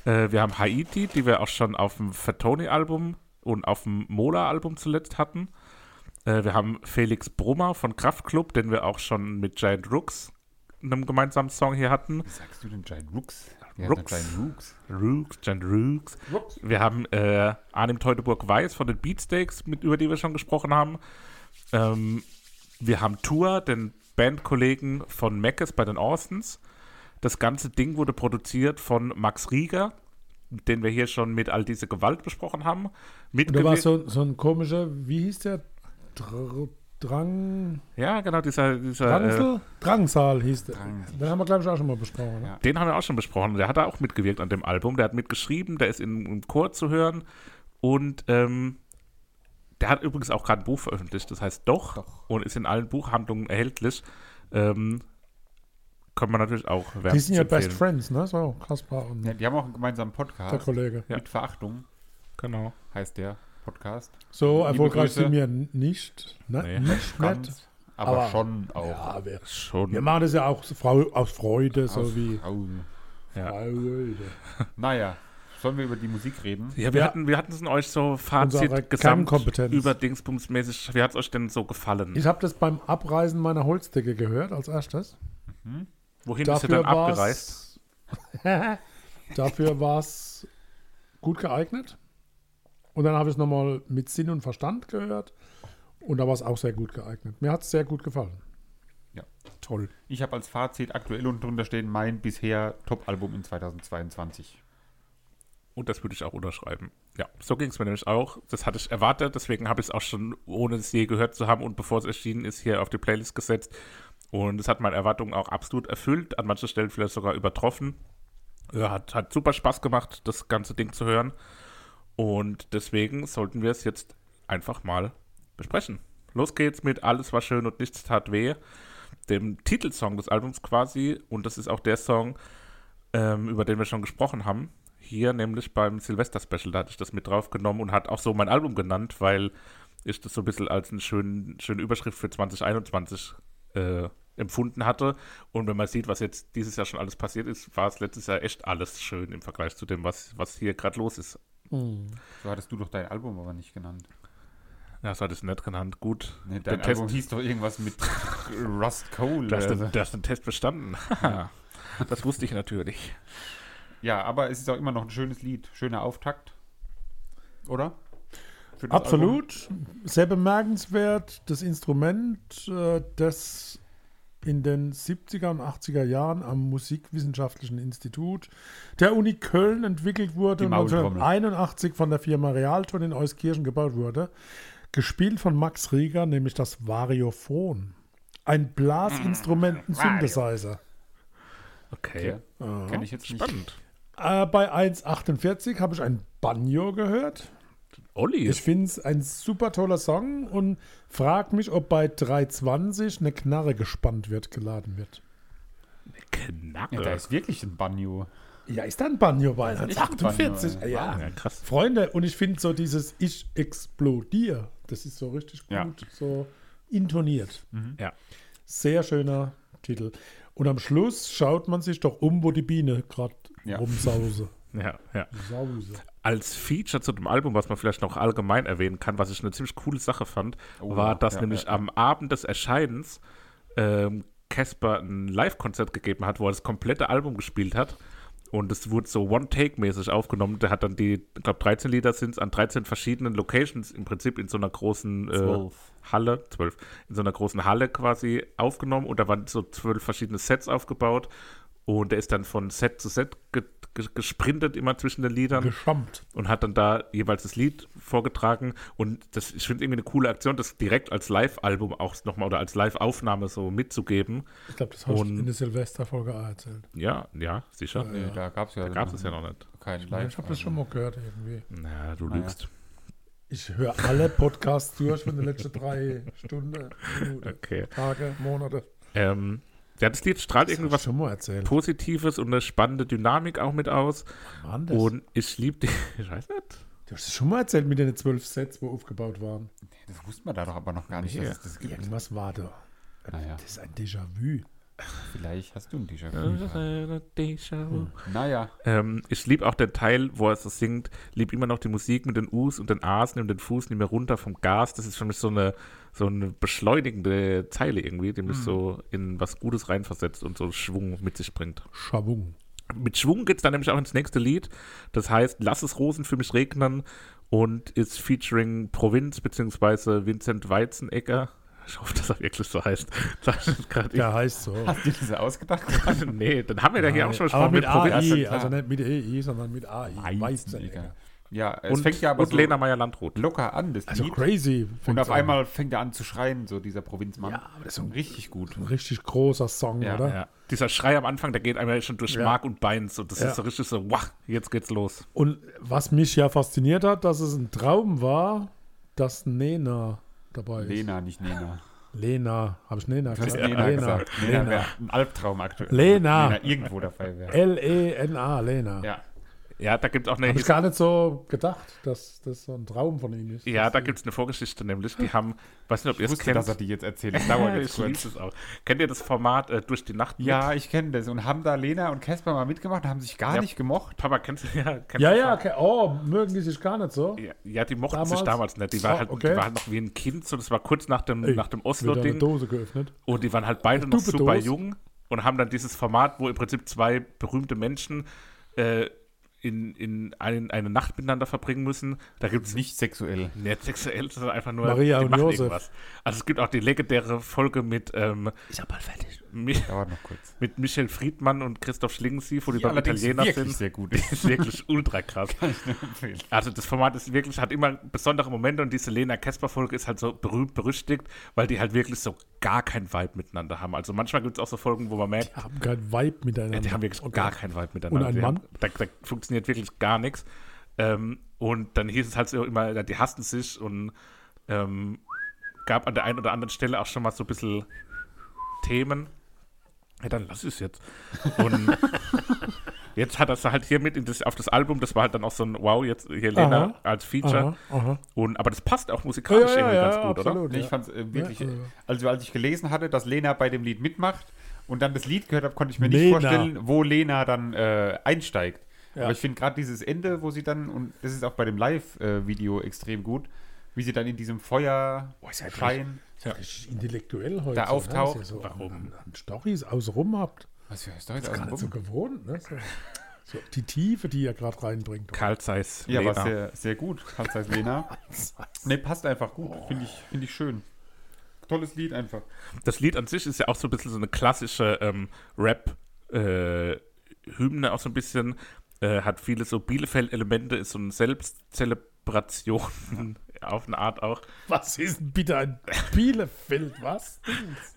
äh, wir haben Haiti, die wir auch schon auf dem Fatoni-Album und auf dem Mola-Album zuletzt hatten. Äh, wir haben Felix Brummer von Kraftklub, den wir auch schon mit Giant Rooks einem gemeinsamen Song hier hatten. Wie sagst du denn Giant Rooks? Ja, Rooks. Rooks. Rooks, Giant Rooks. Wir haben äh, Arnim Teutoburg-Weiß von den Beatsteaks, mit, über die wir schon gesprochen haben. Ähm, wir haben Tour, den Bandkollegen von Meckes bei den Austins. Das ganze Ding wurde produziert von Max Rieger, den wir hier schon mit all diese Gewalt besprochen haben. Und da war so, so ein komischer, wie hieß der? Dr Drang. ja, genau, dieser, dieser äh, Drangsal? Drangsal hieß der. Drangsal. Den haben wir, glaube ich, auch schon mal besprochen. Ne? Ja. Den haben wir auch schon besprochen. Der hat da auch mitgewirkt an dem Album. Der hat mitgeschrieben, der ist in, im Chor zu hören. Und ähm, der hat übrigens auch gerade ein Buch veröffentlicht, das heißt Doch, Doch. und ist in allen Buchhandlungen erhältlich. Ähm, kann man natürlich auch Die wärmstens sind ja Best. Friends, ne? So, Kaspar und Ja, die haben auch einen gemeinsamen der Podcast. Kollege. Ja. Mit Verachtung Genau. heißt der Podcast. So Liebe erfolgreich Grüße. sind wir nicht. Ne? Nee. Nicht, Ganz, nicht. aber, Aber- schon auch. Ja, wir, Schon. wir machen das ja auch so aus Freude, so Aus- wie. Au. ja. Freude. <laughs> Naja, sollen wir über die Musik reden? Ja, wir Ja. hatten, wir hatten es in euch so Fazit gesamt über Dingsbumsmäßig. Wie hat es euch denn so gefallen? Ich habe das beim Abreisen meiner Holzdecke gehört als erstes. Wohin ist ihr dann war's- abgereist? <laughs> Dafür war es gut geeignet. Und dann habe ich es nochmal mit Sinn und Verstand gehört. Und da war es auch sehr gut geeignet. Mir hat es sehr gut gefallen. Ja. Toll. Ich habe als Fazit aktuell unten drunter stehen, mein bisher Top-Album in 2022. Und das würde ich auch unterschreiben. Ja, so ging es mir nämlich auch. Das hatte ich erwartet, deswegen habe ich es auch schon, ohne es je gehört zu haben und bevor es erschienen ist, hier auf die Playlist gesetzt. Und es hat meine Erwartungen auch absolut erfüllt, an manchen Stellen vielleicht sogar übertroffen. Ja, hat, hat super Spaß gemacht, das ganze Ding zu hören. Und deswegen sollten wir es jetzt einfach mal besprechen. Los geht's mit Alles war schön und nichts tat weh, dem Titelsong des Albums quasi. Und das ist auch der Song, ähm, über den wir schon gesprochen haben. Hier nämlich beim Silvester-Special, da hatte ich das mit draufgenommen und hat auch so mein Album genannt, weil ich das so ein bisschen als eine schöne, schöne Überschrift für 2021 äh, empfunden hatte. Und wenn man sieht, was jetzt dieses Jahr schon alles passiert ist, war es letztes Jahr echt alles schön im Vergleich zu dem, was, was hier gerade los ist. So hattest du doch dein Album aber nicht genannt. Ja, das hat es nicht genannt. Gut. Nee, Der dein Test- Album hieß doch irgendwas mit <laughs> Rust Cole. Du hast, den, du hast den Test bestanden. <laughs> das wusste ich natürlich. Ja, aber es ist auch immer noch ein schönes Lied. Schöner Auftakt. Oder? Absolut. Sehr bemerkenswert. Das Instrument, äh, das in den 70er und 80er Jahren am Musikwissenschaftlichen Institut der Uni Köln entwickelt wurde und Maultrommel. 1981 von der Firma Realton in Euskirchen gebaut wurde. Gespielt von Max Rieger, nämlich das Variophon. Ein Blasinstrumenten-Synthesizer. Okay. Album. Kenn ich jetzt nicht. Spannend. Äh, bei 1,48 habe ich ein Banjo gehört. Olli. Ich finde es ein super toller Song und frage mich, ob bei 320 eine Knarre gespannt wird, geladen wird. Knacke. Ja, da ist wirklich ein Banjo. Ja, ist da ein Banjo bei echt ein 1,48? Banjo, ja. ja, krass. Freunde, und ich finde so dieses Ich explodiere, das ist so richtig gut, Ja. so intoniert. Ja. Sehr schöner Titel. Und am Schluss schaut man sich doch um, wo die Biene gerade Ja. rumsause. Ja, ja. Sause. Als Feature zu dem Album, was man vielleicht noch allgemein erwähnen kann, was ich eine ziemlich coole Sache fand, Oh, war, dass ja, nämlich ja. am Abend des Erscheinens ähm, Casper ein Live-Konzert gegeben hat, wo er das komplette Album gespielt hat. Und es wurde so One-Take-mäßig aufgenommen. Der hat dann die, ich glaube, 13 Lieder sind es an 13 verschiedenen Locations im Prinzip in so einer großen äh. Halle, zwölf, in so einer großen Halle quasi aufgenommen und da waren so zwölf verschiedene Sets aufgebaut und er ist dann von Set zu Set ge ge gesprintet immer zwischen den Liedern Geschammt. und hat dann da jeweils das Lied vorgetragen und das, ich finde irgendwie eine coole Aktion, das direkt als Live-Album auch nochmal oder als Live-Aufnahme so mitzugeben. Ich glaube, das hast du in der Silvesterfolge auch erzählt. Ja, ja, sicher. Nee, da gab es ja, Da gab es ja noch nicht. keinen Ja, ich habe das schon mal gehört irgendwie. Na, du Naja. lügst. Ich höre alle Podcasts durch von den letzten drei Stunden, Minuten, <laughs> Okay. Tage, Monate. Ähm, ja, das Lied strahlt Das irgendwas schon mal erzählt. Positives und eine spannende Dynamik auch mit aus. Mann, das, Und ich liebe die, <laughs> ich weiß nicht. du hast es schon mal erzählt mit den zwölf Sets, wo aufgebaut waren. Das wusste man da doch aber noch gar nicht, Nee. dass es das gibt. Irgendwas war da. Naja, Das ist ein Déjà-vu. Vielleicht hast du ein. Déjà-vu. Naja, Ähm, ich liebe auch den Teil, wo er so singt, lieb immer noch die Musik mit den U's und den A's, nimm den Fuß nicht mehr runter vom Gas. Das ist für mich so eine, so eine beschleunigende Zeile irgendwie, die mich so in was Gutes reinversetzt und so Schwung mit sich bringt. Schabung. Mit Schwung geht es dann nämlich auch ins nächste Lied. Das heißt, Lass es Rosen für mich regnen und ist featuring Provinz beziehungsweise Vincent Weizenegger. Ich hoffe, dass er wirklich so heißt. <laughs> Sag ich gerade Der heißt so. hast du das ausgedacht? <laughs> nee, dann haben wir da hier auch schon aber gesprochen mit Provinz. AI, also nicht mit EI, sondern mit AI. Weizenegger. Ja, es Und, fängt ja aber und so Lena Meyer-Landrut. locker an, das Also Lied. crazy. Und auf an. einmal fängt er an zu schreien, so dieser Provinzmann. Ja, aber das ist so ein, Richtig gut. ein richtig großer Song, Ja, oder? Ja. Dieser Schrei am Anfang, der geht einmal schon durch Ja. Mark und Beins und das Ja. ist so richtig so, wach, jetzt geht's los. Und was mich ja fasziniert hat, dass es ein Traum war, dass Nena dabei ist. Lena, nicht Nena. Lena. Habe ich Nena gesagt? Lena, gesagt. Lena, Lena. ein Albtraum aktuell. Lena. Lena irgendwo dabei wäre. L-E-N-A, Lena. Ja. Ja, da gibt es auch eine Habe ich gar nicht so gedacht, dass das so ein Traum von ihm ist. Ja, da gibt es eine Vorgeschichte nämlich. Die haben, weiß nicht, ob ihr es kennt. dass er die jetzt erzählt. Das dauert <laughs> jetzt ich kurz. es auch. Kennt ihr das Format äh, durch die Nacht? mit? Ja, ich kenne das. Und haben da Lena und Casper mal mitgemacht und haben sich gar Ja. nicht gemocht. Papa, kennst du <laughs> ja? Kennst Ja, du ja, okay. oh, mögen die sich gar nicht so. Ja, ja, die mochten Damals? sich damals nicht. Die war, Oh, halt, okay. die war halt noch wie ein Kind. So, das war kurz nach dem, Ey, nach dem Wird eine Oslo-Ding. Dose geöffnet. Und die waren halt beide Eine noch super Dose. jung und haben dann dieses Format, wo im Prinzip zwei berühmte Menschen äh, in, in eine, eine Nacht miteinander verbringen müssen. Da gibt es nicht sexuell. nicht sexuell, sondern einfach nur Maria die und Josef. irgendwas. Also es gibt auch die legendäre Folge mit, ähm, Ich hab bald fertig. Mi Dauert noch kurz. mit Michel Friedmann und Christoph Schlingensief, wo die, Die allerdings Italiener wirklich sind. sehr gut. Ist wirklich <laughs> ultra krass. Also das Format ist wirklich, hat immer besondere Momente und diese Lena Kesper-Folge ist halt so berühmt, berüchtigt, weil die halt wirklich so gar kein Vibe miteinander haben. Also manchmal gibt es auch so Folgen, wo man merkt, Die haben kein Vibe miteinander. ja, die haben wirklich Okay. gar kein Vibe miteinander. Und ein Mann? Haben, da, da funktioniert wirklich gar nichts. Ähm, und dann hieß es halt so immer, die hassten sich und ähm, gab an der einen oder anderen Stelle auch schon mal so ein bisschen Themen. Ja, dann lass es jetzt. Und <laughs> jetzt hat er es halt hier mit in das, auf das Album, das war halt dann auch so ein Wow, jetzt hier Lena Aha. als Feature. Aha, aha. Und, aber das passt auch Ja, musikalisch ja, irgendwie ja, ganz gut, oder? absolut. Nee, ich ja. fand es äh, wirklich, Ja, äh, also- also als ich gelesen hatte, dass Lena bei dem Lied mitmacht und dann das Lied gehört habe, konnte ich mir nicht Lena. vorstellen, wo Lena dann äh, einsteigt. Ja. Aber ich finde gerade dieses Ende, wo sie dann, und das ist auch bei dem Live-Video extrem gut, wie sie dann in diesem Feuer ist ja scheinen. Ist ja richtig intellektuell heute. Da ne? auftaucht. Dass ihr so Warum? An, an Storys außenrum habt. Was für eine Story Das ist gar nicht so gewohnt. Ne? So, so die Tiefe, die ihr gerade reinbringt. Karl Zeiss, Ja, war Lena. sehr, sehr gut. Kannst heißt Lena. <laughs> Ne, passt einfach gut. Finde ich, find ich schön. Tolles Lied einfach. Das Lied an sich ist ja auch so ein bisschen so eine klassische ähm, Rap-Hymne, auch so ein bisschen. Äh, hat viele so Bielefeld-Elemente, ist so eine Selbstzelebration auf eine Art auch. Was ist denn bitte ein Bielefeld? Was?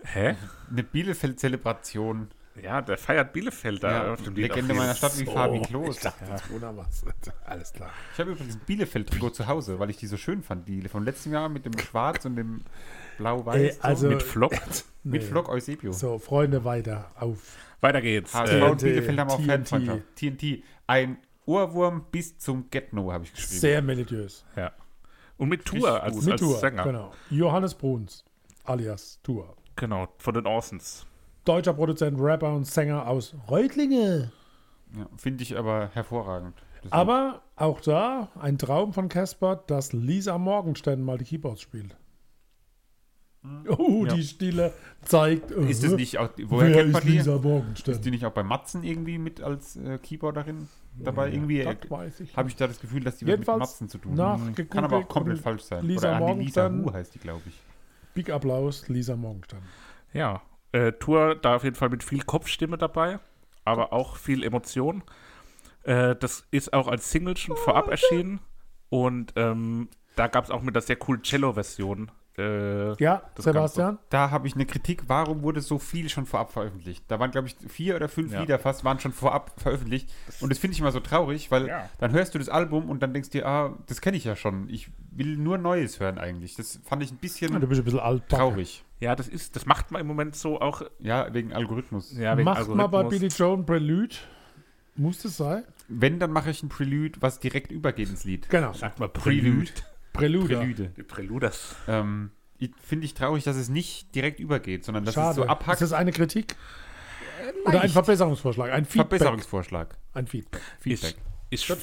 Hä? Eine Bielefeld-Zelebration. Ja, der feiert Bielefeld da Ja, auf dem. Legende meiner Stadt wie Fabi Klos. Ich dachte, ja. was. Alles klar. Ich habe übrigens ein Bielefeld-Trikot zu Hause, weil ich die so schön fand. Die von letztem Jahr mit dem Schwarz und dem Blau-Weiß. So. also- Mit Flock. <laughs> mit Nee. Flock Eusebio. So, Freunde, weiter auf. Weiter geht's. HSV Äh, und Bielefeld haben auch TNT. Fanfreundschaft. TNT. Ein Ohrwurm bis zum Get-No, habe ich geschrieben. Sehr melodiös. ja. Und mit Tour als. Mit als Tour, Sänger. genau. Johannes Bruns, alias Tour. Genau, von den Orsons. Deutscher Produzent, Rapper und Sänger aus Reutlinge. Ja, Finde ich aber hervorragend. Das Aber auch da ein Traum von Casper, dass Lisa Morgenstern mal die Keyboards spielt. Oh, Ja. die Stille zeigt. Lied. ist das äh, nicht auch, woher wer kennt man ist die? Lisa Morgenstern? Ist die nicht auch bei Matzen irgendwie mit als äh, Keyboarderin dabei? irgendwie das weiß ich. habe ich da das Gefühl, dass die was mit Matzen zu tun nachgegoogelt Kann aber auch komplett falsch sein. Lisa Oder Morgenstern- Hu heißt die, glaube ich. Big Applaus, Lisa Morgenstern. Ja, äh, Tour da auf jeden Fall mit viel Kopfstimme dabei, aber auch viel Emotion. Äh, das ist auch als Single schon vorab erschienen und ähm, da gab es auch mit der sehr coolen Cello-Version. Äh, Ja, Das Sebastian? Da habe ich eine Kritik, warum wurde so viel schon vorab veröffentlicht? Da waren, glaube ich, vier oder fünf Ja. Lieder fast, waren schon vorab veröffentlicht. Und das finde ich immer so traurig, weil Ja. dann hörst du das Album und dann denkst dir, ah, das kenne ich ja schon. Ich will nur Neues hören eigentlich. Das fand ich ein bisschen Ja, du bist ein bisschen alt. traurig. ja, das ist, das macht man im Moment so auch. Ja, wegen Algorithmus. Ja, wegen Macht mal bei Algorithmus. Billy Joan Prelude. Muss das sein? Wenn, dann mache ich ein Prelude, was direkt übergeht ins Lied. Genau. Sag mal Prelude. Prelude. Prelude. Prelude. Die Preluders. Ähm, ich- Finde ich traurig, dass es nicht direkt übergeht, sondern dass es Schade. so ist abhackt. das eine Kritik? Oder ein leicht. Verbesserungsvorschlag? Ein Feedback. Verbesserungsvorschlag. Ein Feedback. Feedback. Ich, ich,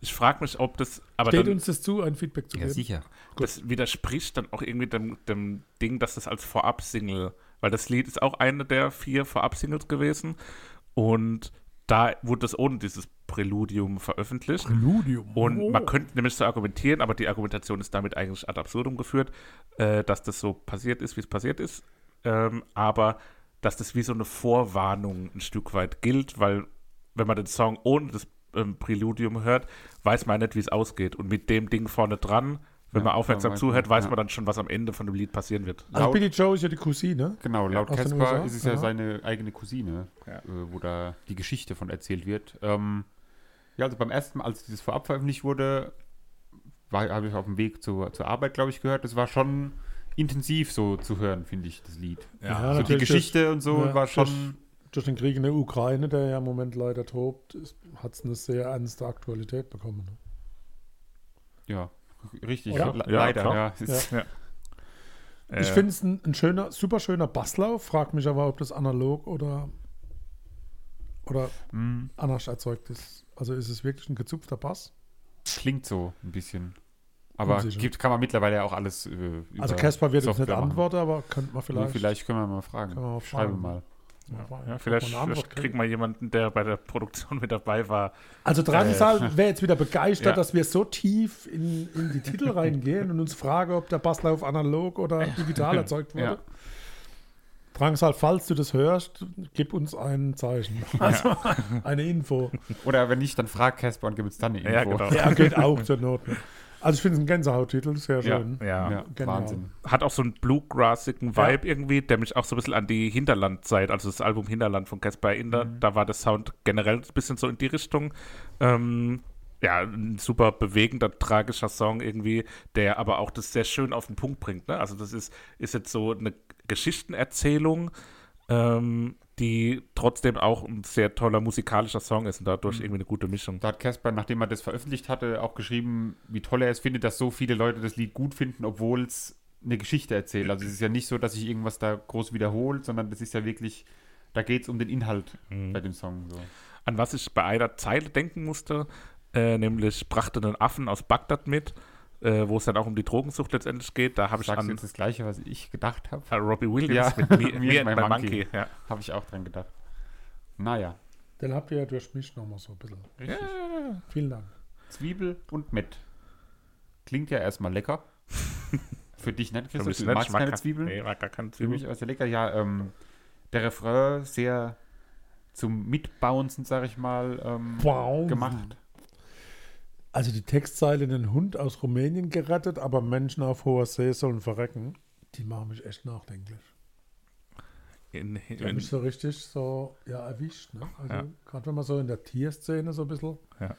ich frage mich, ob das. Aber Steht dann, uns das zu, ein Feedback zu geben? sicher. das widerspricht dann auch irgendwie dem, dem Ding, dass das als Vorab-Single, weil das Lied ist auch eine der vier Vorab-Singles gewesen und da wurde das ohne dieses Präludium veröffentlicht. Preludium. Und Oh. man könnte nämlich so argumentieren, aber die Argumentation ist damit eigentlich ad absurdum geführt, äh, dass das so passiert ist, wie es passiert ist. Ähm, aber dass das wie so eine Vorwarnung ein Stück weit gilt, weil wenn man den Song ohne das ähm, Präludium hört, weiß man nicht, wie es ausgeht. Und mit dem Ding vorne dran, wenn Ja, man aufmerksam weiß zuhört, man, weiß ja. man dann schon, was am Ende von dem Lied passieren wird. Also laut- Billy Joe ist ja die Cousine. Genau, laut Casper ist es ja Aha. seine eigene Cousine, Ja. äh, wo da die Geschichte von erzählt wird. Ähm, ja, also beim ersten Mal, als dieses vorab veröffentlicht wurde, war- habe ich auf dem Weg zur, zur Arbeit, glaube ich, gehört. Es war schon intensiv so zu hören, finde ich, das Lied. Ja, so die natürlich Geschichte und so ja, war das- schon durch den Krieg in der Ukraine, der ja im Moment leider tobt, hat es eine sehr ernste Aktualität bekommen. ne? Ja, richtig. Oder? Le- Ja, Leider, ja. Ja. Ich Äh, finde es ein, ein schöner, super schöner Basslauf, frag mich aber, ob das analog oder, oder Mm, anders erzeugt ist. Also ist es wirklich ein gezupfter Bass? Klingt so ein bisschen. Aber Unsicher. gibt, kann man mittlerweile auch alles äh, über Also Casper wird jetzt nicht antworten, aber könnte man Vielleicht, vielleicht, vielleicht können wir mal fragen. Können wir mal Schreibe fragen. mal. ja, vielleicht, vielleicht kriegen wir jemanden, der bei der Produktion mit dabei war. Also Drangsal wäre jetzt wieder begeistert, <laughs> Ja. dass wir so tief in, in die Titel reingehen und uns fragen, ob der Basslauf analog oder digital erzeugt wurde. Ja. Drangsal, falls du das hörst, gib uns ein Zeichen. Also <laughs> eine Info. Oder wenn nicht, dann frag Casper und gib uns dann eine Info. Ja, genau. Ja, geht auch zur Not. Also ich finde es ein Gänsehauttitel, sehr Ja. schön. Ja. Ja, Genial. Wahnsinn. Hat auch so einen bluegrassigen Ja. Vibe irgendwie, der mich auch so ein bisschen an die Hinterlandzeit, also das Album Hinterland von Casper erinnert. Mhm. Da war der Sound generell ein bisschen so in die Richtung. Ähm, ja, ein super bewegender, tragischer Song irgendwie, der aber auch das sehr schön auf den Punkt bringt. Ne? Also das ist, ist jetzt so eine Geschichtenerzählung, ähm, die trotzdem auch ein sehr toller musikalischer Song ist und Mhm. dadurch irgendwie eine gute Mischung. Da hat Casper, nachdem er das veröffentlicht hatte, auch geschrieben, wie toll er es findet, dass so viele Leute das Lied gut finden, obwohl es eine Geschichte erzählt. Also es ist ja nicht so, dass sich irgendwas da groß wiederholt, sondern das ist ja wirklich, da geht es um den Inhalt Mhm. bei dem Song. So. an was ich bei einer Zeile denken musste, äh, nämlich brachte einen Affen aus Bagdad mit, äh, wo es dann auch um die Drogensucht letztendlich geht. Da habe ich an jetzt das Gleiche, was ich gedacht habe? äh, Robbie Williams Ja, mit Me, <laughs> Me and My Monkey. Ja. Habe ich auch dran gedacht. Naja, Den habt ihr ja durch mich nochmal so ein bisschen. Ja. Vielen Dank. Zwiebel und Met. Klingt ja erstmal lecker. <laughs> Für dich nicht, Für Christoph. mich Du nicht, magst keine kein- Zwiebeln? Nee, mag gar keine Für Zwiebeln. mich auch sehr lecker. Ja, ähm, der Refrain sehr zum Mitbouncen, sag ich mal, ähm, Wow. gemacht. Also die Textzeile, den Hund aus Rumänien gerettet, aber Menschen auf hoher See sollen verrecken, die machen mich echt nachdenklich. In, Die haben in, mich so richtig so, ja, erwischt. Ne? Also Ja. gerade wenn man so in der Tierszene so ein bisschen, Ja.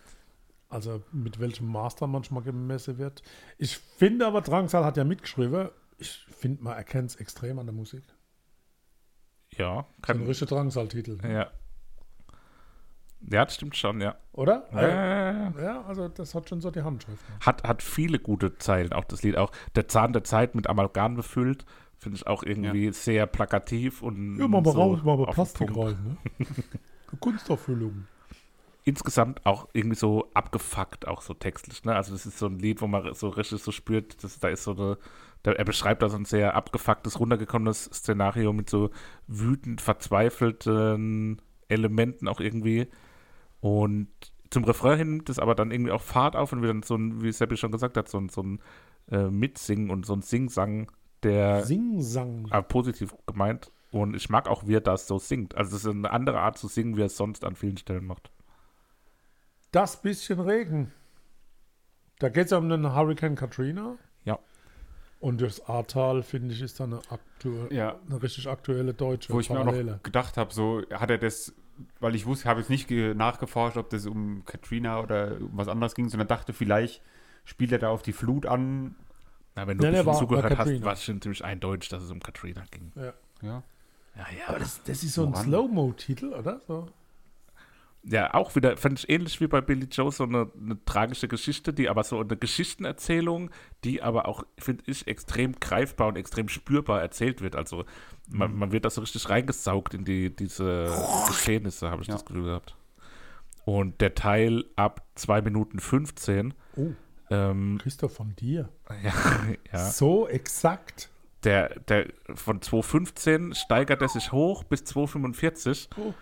also mit welchem Master manchmal gemessen wird. Ich finde aber, Drangsal hat ja mitgeschrieben, ich finde, man erkennt es extrem an der Musik. ja, So ein kann, richtiger Drangsal-Titel. ja. Ja, das stimmt schon, ja. Oder? Ja, ja, ja. Ja, also das hat schon so die Handschrift. Hat, hat viele gute Zeilen, auch das Lied. Auch der Zahn der Zeit mit Amalgam befüllt, finde ich auch irgendwie sehr plakativ und Ja, mal mal so raus, mal mal Plastik rein. Ne? <laughs> Kunstauffüllung. insgesamt auch irgendwie so abgefuckt, auch so textlich. Ne? Also das ist so ein Lied, wo man so richtig so spürt, dass da ist so eine, er beschreibt da so ein sehr abgefucktes, runtergekommenes Szenario mit so wütend verzweifelten Elementen auch irgendwie. Und zum Refrain hin nimmt es aber dann irgendwie auch Fahrt auf und wieder so ein, wie Seppi schon gesagt hat, so ein, so ein äh, Mitsingen und so ein Singsang, der Sing-Sang. äh, positiv gemeint. Und ich mag auch, wie er das so singt. Also es ist eine andere Art zu singen, wie er es sonst an vielen Stellen macht. Das bisschen Regen. Da geht es ja um den Hurricane Katrina. Ja. Und das Ahrtal, finde ich, ist da eine, aktu Ja. eine richtig aktuelle deutsche Wo ich mir auch Parallele. noch gedacht habe, so hat er das, weil ich wusste, habe jetzt nicht ge- nachgeforscht, ob das um Katrina oder um was anderes ging, sondern dachte, vielleicht spielt er da auf die Flut an. Na, wenn du Nee, ein nee, bisschen war- war zugehört hast, war es schon ziemlich eindeutig, dass es um Katrina ging. Ja. Ja. Ja, ja. Aber das, das ist so ein? Slow-Mo-Titel, oder? So. Ja, auch wieder, fand ich ähnlich wie bei Billy Joe, so eine, eine tragische Geschichte, die aber so eine Geschichtenerzählung, die aber auch, finde ich, extrem greifbar und extrem spürbar erzählt wird. Also man, Mhm. man wird da so richtig reingesaugt in die, diese Geschehnisse, habe ich Ja. das Gefühl gehabt. Und der Teil ab 2 Minuten 15, Oh, ähm, Christoph, von dir. <laughs> ja, ja. So exakt. Der, der von 2,15 steigert er sich hoch bis 2,45. Oh.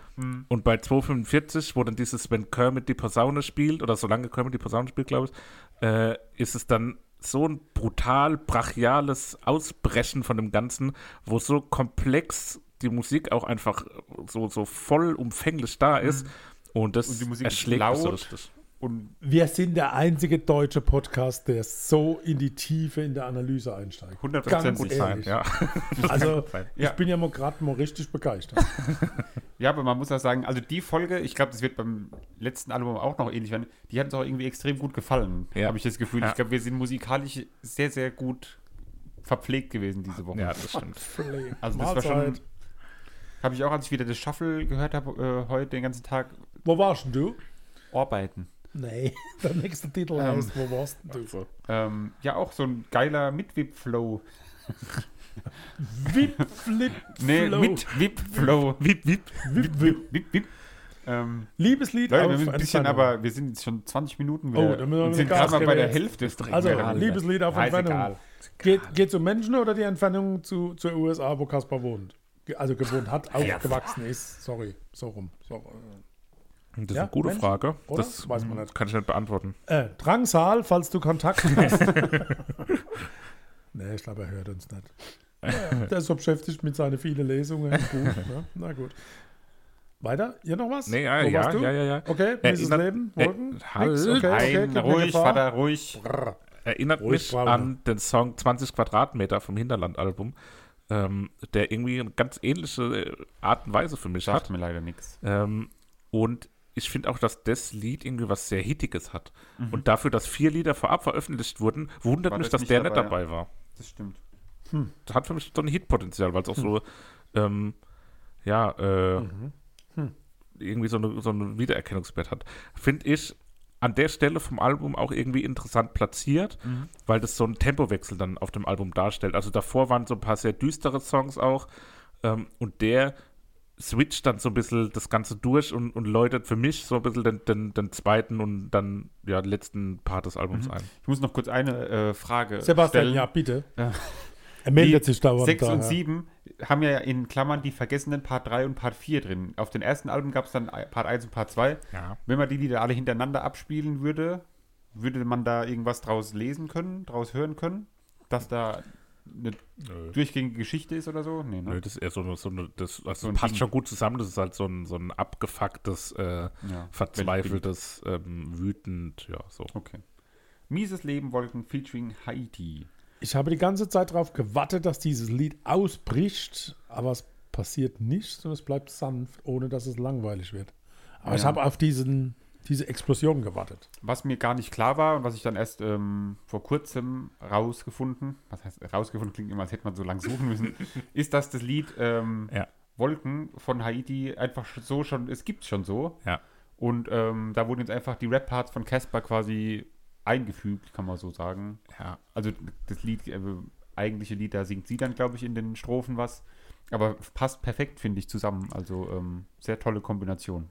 Und bei 2,45, wo dann dieses, wenn Kermit die Posaune spielt, oder solange Kermit die Posaune spielt, glaube ich, äh, ist es dann so ein brutal brachiales Ausbrechen von dem Ganzen, wo so komplex die Musik auch einfach so, so vollumfänglich da ist. Und das Und die Musik ist erschlägt so laut. richtig. Und Wir sind der einzige deutsche Podcast, der so in die Tiefe in der Analyse einsteigt. 100% Ganz gut Sein, ja. <laughs> Also, sein. ich Ja. bin ja mal gerade mal richtig begeistert. <laughs> ja, aber man muss auch sagen, also die Folge, ich glaube, das wird beim letzten Album auch noch ähnlich werden, die hat uns auch irgendwie extrem gut gefallen, Ja. habe ich das Gefühl. Ja. Ich glaube, wir sind musikalisch sehr, sehr gut verpflegt gewesen diese Woche. ja, das stimmt. Also das war schon, Habe ich auch, als ich wieder das Shuffle gehört habe, äh, heute den ganzen Tag Wo warst denn du? arbeiten. Nee, <laughs> der nächste Titel Ähm. heißt, wo warst du? So. Ähm, ja, auch so ein geiler Mit-Whip-Flow. Wip, Flip, <laughs> Nee, Flow. Mit-Whip-Flow. Wip, wip. Wip, Wip. Wip, wip. Ähm, Liebeslied Leute, auf wir sind ein bisschen, aber wir sind jetzt schon 20 Minuten Oh, wieder da müssen wir sind gerade mal bei der. Hälfte. des Also. Liebeslied auf Entfernung. Geht, geht um Menschen oder die Entfernung zu, zur USA, wo Kaspar wohnt? Also gewohnt hat, aufgewachsen ist. Sorry, so rum. So, Das ist Ja, eine gute Mensch, Frage. oder? Das Weiß man nicht. kann ich nicht beantworten. äh, Drangsal, falls du Kontakt hast. <laughs> <laughs> nee, ich glaube, er hört uns nicht. Ja, der ist so beschäftigt mit seinen vielen Lesungen. Gut, <laughs> ne? Na gut. Weiter? Hier noch was? Nee, ja, Wo ja, ja, ja, ja. Okay, dieses Erinnert- Leben, äh, Wolken? halt. Nix? Okay, okay, mir ruhig. Vater, ruhig. Brrr. Erinnert Ruhig, mich Brauner. an den Song 20 Quadratmeter vom Hinterland-Album, ähm, der irgendwie eine ganz ähnliche äh, Art und Weise für mich Sagt hat. mir leider nichts. Ähm, und ich finde auch, dass das Lied irgendwie was sehr Hittiges hat. Mhm. Und dafür, dass vier Lieder vorab veröffentlicht wurden, wundert War mich, das dass nicht der dabei, nicht dabei war. Das stimmt. Das hat für mich so ein Hitpotenzial, weil es auch so, ähm, ja, äh, irgendwie so eine, so einen Wiedererkennungswert hat. Finde ich an der Stelle vom Album auch irgendwie interessant platziert, weil das so einen Tempowechsel dann auf dem Album darstellt. Also davor waren so ein paar sehr düstere Songs auch ähm, und der switcht dann so ein bisschen das Ganze durch und, und läutet für mich so ein bisschen den, den, den zweiten und dann ja letzten Part des Albums ein. Ich muss noch kurz eine äh, Frage Sebastian, stellen. ja, bitte. Ja. Er meldet Die sich dauernd. 6 da, und ja. 7 haben ja in Klammern die vergessenen Part 3 und Part 4 drin. Auf den ersten Alben gab es dann Part 1 und Part 2. Ja. Wenn man die Lieder alle hintereinander abspielen würde, würde man da irgendwas draus lesen können, draus hören können? Dass da eine durchgängige Geschichte ist oder so? Nee, Nö, ne? das ist eher so eine, so eine das also So ein passt Ding. schon gut zusammen. Das ist halt so ein, so ein abgefucktes, äh, Ja. verzweifeltes, ähm, wütend, ja, so. Okay. Mieses Leben Wolken featuring Haiti. Ich habe die ganze Zeit darauf gewartet, dass dieses Lied ausbricht, aber es passiert nicht und es bleibt sanft, ohne dass es langweilig wird. Aber ich Ja. habe auf diesen, diese Explosion gewartet. Was mir gar nicht klar war und was ich dann erst ähm, vor kurzem rausgefunden, was heißt rausgefunden, klingt immer, als hätte man so lang suchen müssen, <laughs> ist, dass das Lied ähm, Ja. Wolken von Haiti einfach so schon, es gibt schon so. Ja. Und ähm, da wurden jetzt einfach die Rap-Parts von Casper quasi eingefügt, kann man so sagen. Ja. Also das Lied, äh, eigentliche Lied, da singt sie dann, glaube ich, in den Strophen was. Aber passt perfekt, finde ich, zusammen. Also ähm, sehr tolle Kombination.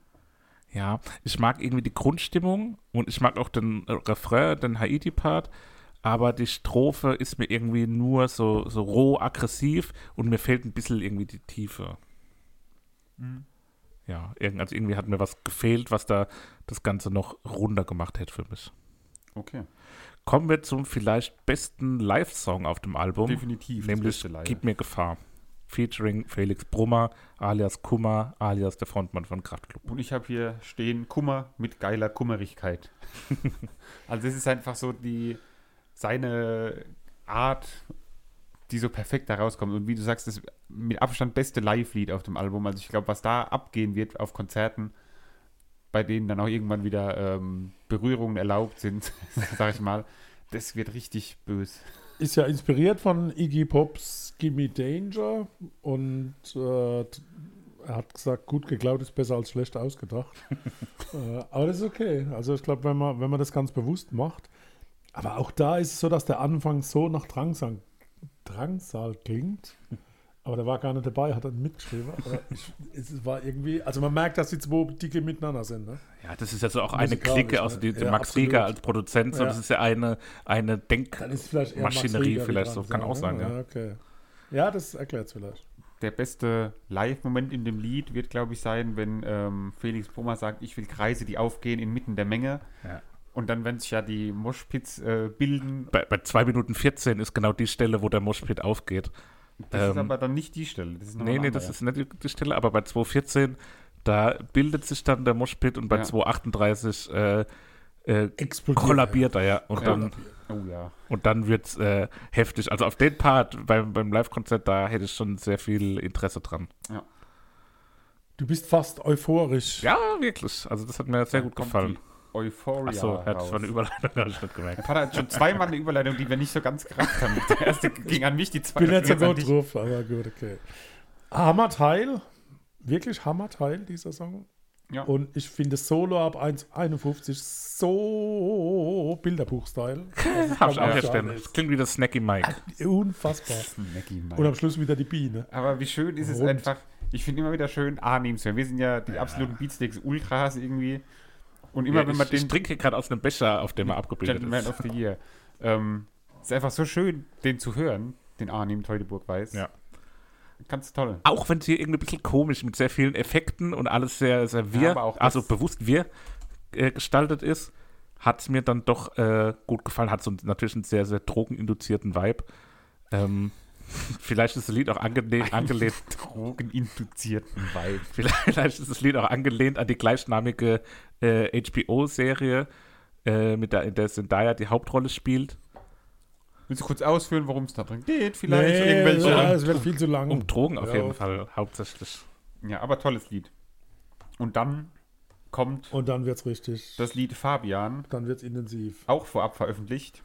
Ja, ich mag irgendwie die Grundstimmung und ich mag auch den Refrain, den Haiti-Part, aber die Strophe ist mir irgendwie nur so, so roh aggressiv und mir fehlt ein bisschen irgendwie die Tiefe. Ja, irgend, also irgendwie hat mir was gefehlt, was da das Ganze noch runder gemacht hätte für mich. Okay. Kommen wir zum vielleicht besten Live-Song auf dem Album. Definitiv. Nämlich. Gib mir Gefahr. Featuring Felix Brummer, alias Kummer, alias der Frontmann von Kraftklub. Und ich habe hier stehen Kummer mit geiler Kummerigkeit. <laughs> also es ist einfach so die seine Art, die so perfekt da rauskommt. Und wie du sagst, das mit Abstand beste Live-Lied auf dem Album. Also ich glaube, was da abgehen wird auf Konzerten, bei denen dann auch irgendwann wieder ähm, Berührungen erlaubt sind, <laughs> sag ich mal, das wird richtig böse. Ist ja inspiriert von Iggy Pops Gimme Danger und äh, er hat gesagt, gut geklaut ist besser als schlecht ausgedacht. <laughs> äh, aber das ist okay. Also ich glaube, wenn man, wenn man das ganz bewusst macht, aber auch da ist es so, dass der Anfang so nach Drangsal, Drangsal klingt. Aber der war gar nicht dabei, hat dann mitgeschrieben. Aber ich, es war irgendwie, also man merkt, dass die zwei Dicke miteinander sind. Ne? Ja, das ist ja so auch eine Clique, ne? also die, die Ja, Max absolut. Rieger als Produzent, so, Ja. das ist ja eine, eine vielleicht Denkmaschinerie, wie vielleicht so, kann auch sein, ja. Ja, okay. Ja, das erklärt es vielleicht. Der beste Live-Moment in dem Lied wird, glaube ich, sein, wenn ähm, Felix Brummer sagt, ich will Kreise, die aufgehen inmitten der Menge. Ja. Und dann, wenn sich ja die Moshpits äh, bilden, Bei, bei 2 Minuten 14 ist genau die Stelle, wo der Moshpit aufgeht. Das ist Ähm, aber dann nicht die Stelle. Das ist Nee, nee, das ist nicht die, die Stelle, aber bei 2.14, da bildet sich dann der Moshpit und bei Ja. 2.38 äh, äh, Explodiert. kollabiert er ja. Und Ja. dann, Oh ja. und dann wird es äh, heftig. Also auf den Part beim, beim Live-Konzert, da hätte ich schon sehr viel Interesse dran. Du bist fast euphorisch. Ja, wirklich. Also das hat mir sehr Da gut gefallen. die Euphoria. Achso, raus. war eine Überleitung, <laughs> ich nicht gemerkt. Der Vater hat schon zweimal eine Überleitung, die wir nicht so ganz gerafft haben. Der erste <laughs> ging an mich, die Ich zweite bin jetzt so ging an gut dich. drauf, aber gut, okay. Hammer Teil, wirklich Hammerteil, dieser Song. Ja. Und ich finde Solo ab 1,51 so Bilderbuch-Style. Das <laughs> Hab ich auch sagen. Das klingt wie das Snacky Mike. Unfassbar. Snacky Mike. Und am Schluss wieder die Biene. Aber wie schön ist es Rund. einfach. Ich finde immer wieder schön, Arnim zu hören. Wir sind ja die absoluten Beatsteaks Ultras irgendwie. Und immer Ja, wenn man ich, ich den trinke gerade aus einem Becher, auf dem er abgebildet Gentleman ist. of the Year. Ähm, ist einfach so schön, den zu hören, den Arnim Teutoburg weiß. Ja. Ganz toll. Auch wenn es hier irgendwie ein bisschen komisch mit sehr vielen Effekten und alles sehr, sehr wir, Ja, also bewusst wir äh, gestaltet ist, hat es mir dann doch äh, gut gefallen. Hat so natürlich einen sehr, sehr drogeninduzierten Vibe. Ähm, <laughs> vielleicht ist das Lied auch angelehnt, angelehnt <laughs> Drogeninduzierten Vibe. <laughs> Vielleicht ist das Lied auch angelehnt an die gleichnamige äh, HBO-Serie, äh, mit der, in der Zendaya die Hauptrolle spielt. Willst du kurz ausführen, worum es da drin geht? Vielleicht Nee, irgendwelche. ja, es wird viel zu lang. Um Drogen auf Ja. jeden Fall hauptsächlich. Ja, aber tolles Lied. Und dann kommt Und dann wird es richtig. das Lied Fabian, dann wird es intensiv. auch vorab veröffentlicht.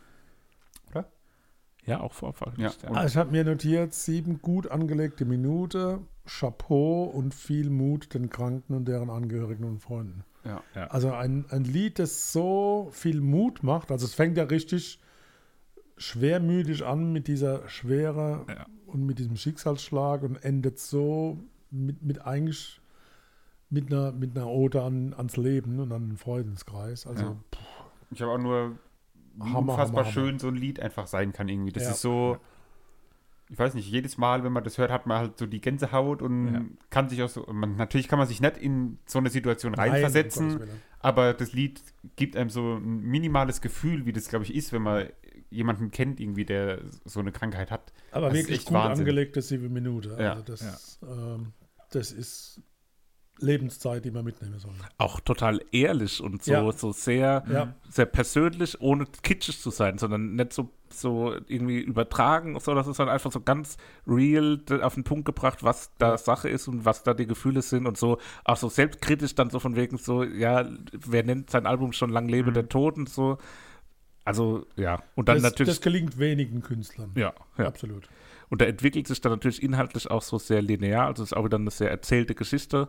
Ja, auch vorfall. Ja, und- Ah, ich habe mir notiert, sieben gut angelegte Minuten, Chapeau und viel Mut den Kranken und deren Angehörigen und Freunden. Ja. Also ein, ein Lied, das so viel Mut macht. Also es fängt ja richtig schwermütig an mit dieser Schwere Ja. und mit diesem Schicksalsschlag und endet so mit, mit eigentlich mit einer, mit einer Ode an, ans Leben und an den Freundeskreis. Also Ja. Ich habe auch nur, wie Hammer, unfassbar Hammer, schön so ein Lied einfach sein kann irgendwie. Das Ja. ist so, ich weiß nicht, jedes Mal, wenn man das hört, hat man halt so die Gänsehaut und Ja. kann sich auch so, man, natürlich kann man sich nicht in so eine Situation nein, reinversetzen, Willen. aber das Lied gibt einem so ein minimales Gefühl, wie das, glaube ich, ist, wenn man jemanden kennt, irgendwie, der so eine Krankheit hat. Aber Das ist wirklich echt gut Wahnsinn. angelegte sieben Minuten. Ja. Also das, ähm, das ist Lebenszeit, die man mitnehmen soll. Auch total ehrlich und so, Ja. so sehr, Ja. sehr persönlich, ohne kitschig zu sein, sondern nicht so, so irgendwie übertragen, so, das ist dann einfach so ganz real auf den Punkt gebracht, was da. Sache ist und was da die Gefühle sind und so, auch so selbstkritisch dann so von wegen so, ja, wer nennt sein Album schon Lang lebe Mhm. der Tod und so. Also, ja. Und dann das, natürlich. das gelingt wenigen Künstlern. ja, ja. Absolut. Und da entwickelt sich dann natürlich inhaltlich auch so sehr linear, also es ist auch wieder eine sehr erzählte Geschichte.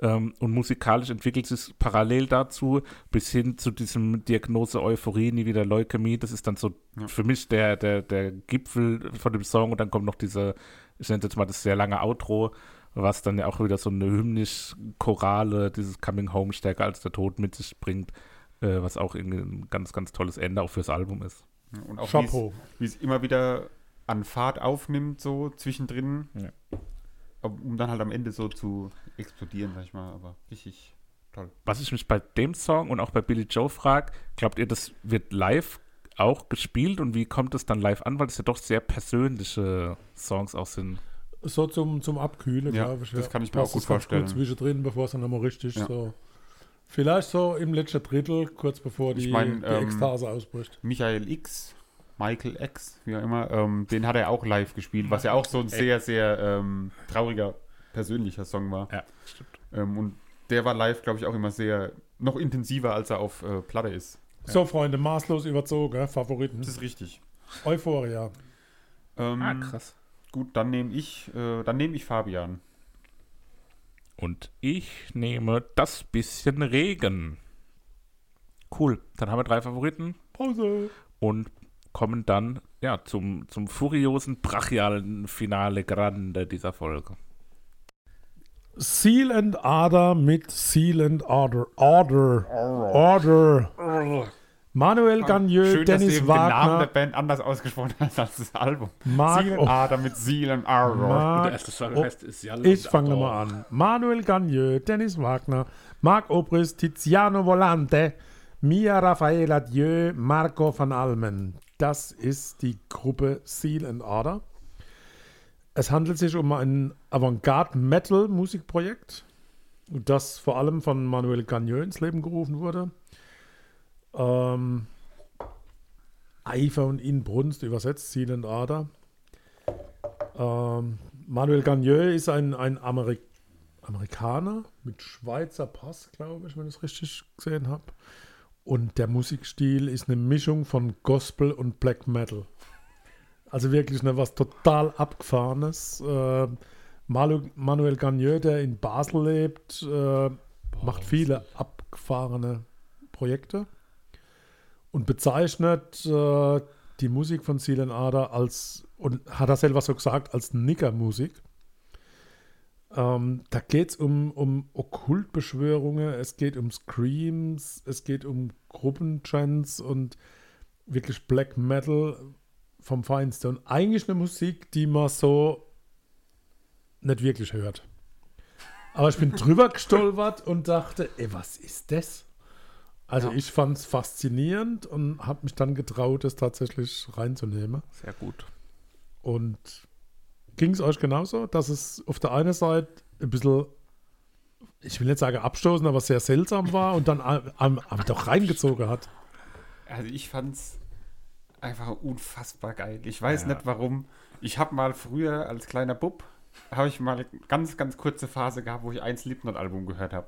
Ähm, und musikalisch entwickelt sich parallel dazu bis hin zu diesem Diagnose Euphorie, nie wieder Leukämie. Das ist dann so Ja. für mich der, der, der Gipfel von dem Song. Und dann kommt noch diese, ich nenne es jetzt mal das sehr lange Outro, was dann ja auch wieder so eine hymnisch-chorale, dieses Coming Home stärker als der Tod mit sich bringt, äh, was auch irgendwie ein ganz, ganz tolles Ende auch fürs Album ist. Und auch wie es- Chapeau. wie es immer wieder an Fahrt aufnimmt, so zwischendrin, Ja. Um dann halt am Ende so zu explodieren, sag ich mal, aber richtig toll. Was ich mich bei dem Song und auch bei Billy Joe frage, glaubt ihr, das wird live auch gespielt und wie kommt es dann live an? Weil es ja doch sehr persönliche Songs auch sind. So zum, zum Abkühlen, Ja, glaube ich. das kann ich mir Passt auch gut vorstellen. zwischendrin, bevor es dann nochmal richtig Ja. so. Vielleicht so im letzten Drittel, kurz bevor die, Ich mein, die ähm, Ekstase ausbricht. Michael X, Michael X, wie auch immer, ähm, den hat er auch live gespielt, was ja auch so ein sehr, sehr ähm, trauriger, persönlicher Song war. Ja, stimmt. Ähm, und der war live, glaube ich, auch immer sehr, noch intensiver, als er auf äh, Platte ist. So, Freunde, maßlos überzogen, Favoriten. Das ist richtig. Euphoria. Ähm, Ah, krass. Gut, dann nehme ich, äh, dann nehme ich Fabian. Und ich nehme das bisschen Regen. Cool. Dann haben wir drei Favoriten Pause. und kommen dann ja, zum, zum furiosen, brachialen Finale Grande dieser Folge. Seal and Ader mit Seal and Order. Order. Order. Manuel Gagneux, Schön, dass du Dennis eben den Namen der Wagner, Band anders ausgesprochen hast als das Album. Mark, Seal oh, Ader mit Seal and Arrow. Mark Song oh, heißt Isial ich fange nochmal an. Manuel Gagneux, Dennis Wagner, Marc Obrist, Tiziano Volante, Mia Raffaela Dieu, Marco van Almen. Das ist die Gruppe Seal and Order. Es handelt sich um ein Avantgarde-Metal-Musikprojekt, das vor allem von Manuel Gagneux ins Leben gerufen wurde. Ähm, Eifer und Inbrunst übersetzt, Seal and Order. Ähm, Manuel Gagneux ist ein, ein Amerik Amerikaner mit Schweizer Pass, glaube ich, wenn ich es richtig gesehen habe. Und der Musikstil ist eine Mischung von Gospel und Black Metal. Also wirklich ne, was total abgefahrenes. Äh, Manuel Gagneux, der in Basel lebt, äh, macht viele abgefahrene Projekte und bezeichnet äh, die Musik von Seelen Ader als, und hat er selber so gesagt, als Nickermusik. Ähm, da geht es um, um Okkultbeschwörungen, es geht um Screams, es geht um Gruppentrends und wirklich Black Metal vom Feinsten. Und eigentlich eine Musik, die man so nicht wirklich hört. Aber ich bin <laughs> drüber gestolpert und dachte, ey, was ist das? Also Ja. ich fand es faszinierend und habe mich dann getraut, es tatsächlich reinzunehmen. Sehr gut. Und ging es euch genauso, dass es auf der einen Seite ein bisschen, ich will nicht sagen abstoßend, aber sehr seltsam war und dann am- doch reingezogen hat? Also ich fand's einfach unfassbar geil. Ich weiß Ja. nicht warum. Ich habe mal früher als kleiner Bub habe ich mal eine ganz, ganz kurze Phase gehabt, wo ich ein Slipknot-Album gehört habe.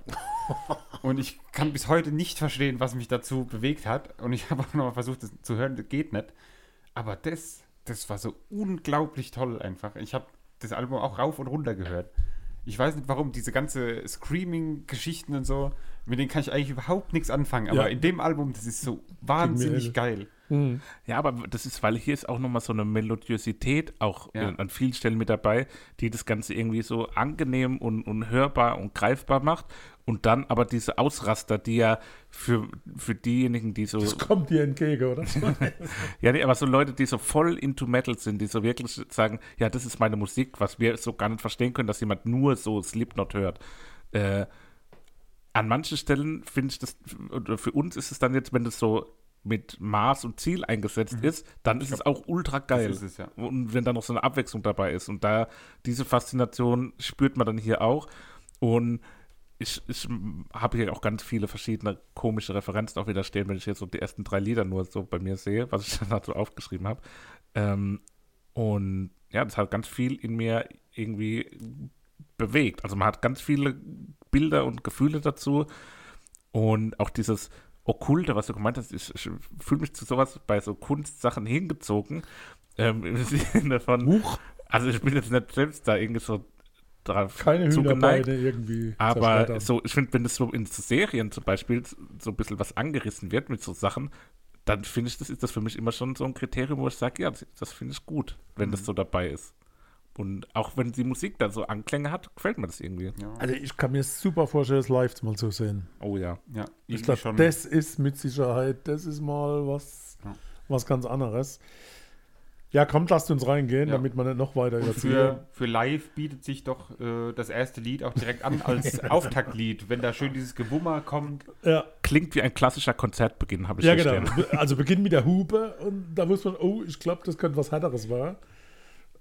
<laughs> Und ich kann bis heute nicht verstehen, was mich dazu bewegt hat. Und ich habe auch noch mal versucht, das zu hören, das geht nicht. Aber das, das war so unglaublich toll einfach. Ich habe das Album auch rauf und runter gehört. Ich weiß nicht warum, diese ganze Screaming-Geschichten und so, mit denen kann ich eigentlich überhaupt nichts anfangen. Aber Ja. in dem Album, das ist so wahnsinnig Hell. Geil. Ja, aber das ist, weil hier ist auch nochmal so eine Melodiosität auch Ja. äh, an vielen Stellen mit dabei, die das Ganze irgendwie so angenehm und, und hörbar und greifbar macht. Und dann aber diese Ausraster, die ja für, für diejenigen, die so. Das kommt dir entgegen, oder? <laughs> Ja, nee, aber so Leute, die so voll into Metal sind, die so wirklich sagen, ja, das ist meine Musik, was wir so gar nicht verstehen können, dass jemand nur so Slipknot hört. Äh, an manchen Stellen finde ich das, oder für uns ist es dann jetzt, wenn das so mit Maß und Ziel eingesetzt ist, dann ist es auch ultra geil. Es, ja. Und wenn da noch so eine Abwechslung dabei ist. Und da, diese Faszination spürt man dann hier auch. Und ich, ich habe hier auch ganz viele verschiedene komische Referenzen auch wieder stehen, wenn ich jetzt so die ersten drei Lieder nur so bei mir sehe, was ich <laughs> dann dazu aufgeschrieben habe. Ähm, und ja, das hat ganz viel in mir irgendwie bewegt. Also man hat ganz viele Bilder und Gefühle dazu. Und auch dieses Okkulte, was du gemeint hast, ich, ich fühle mich zu sowas bei so Kunstsachen hingezogen. Ähm, Im <laughs> Sinne von, Huch, also ich bin jetzt nicht selbst da irgendwie so drauf keine zugeneigt. Hühnerbeine irgendwie. Aber so, ich finde, wenn es so in so Serien zum Beispiel so ein bisschen was angerissen wird mit so Sachen, dann finde ich, das ist das für mich immer schon so ein Kriterium, wo ich sage, ja, das, das finde ich gut, wenn das so dabei ist. Und auch wenn die Musik dann so Anklänge hat, gefällt mir das irgendwie. Ja, Also ich kann mir super vorstellen, das live mal zu sehen. Oh ja. ja Ich glaube, schon. das ist mit Sicherheit, das ist mal was, Ja. was ganz anderes. Ja, komm, lasst uns reingehen, Ja. damit man nicht noch weiter Und überziehen. für, für live bietet sich doch äh, das erste Lied auch direkt an als <laughs> Auftaktlied, wenn da schön dieses Gewummer kommt. Ja, Klingt wie ein klassischer Konzertbeginn, habe ich ja genau. Also Beginn mit der Hupe und da wusste man, oh, ich glaube, das könnte was Härteres war.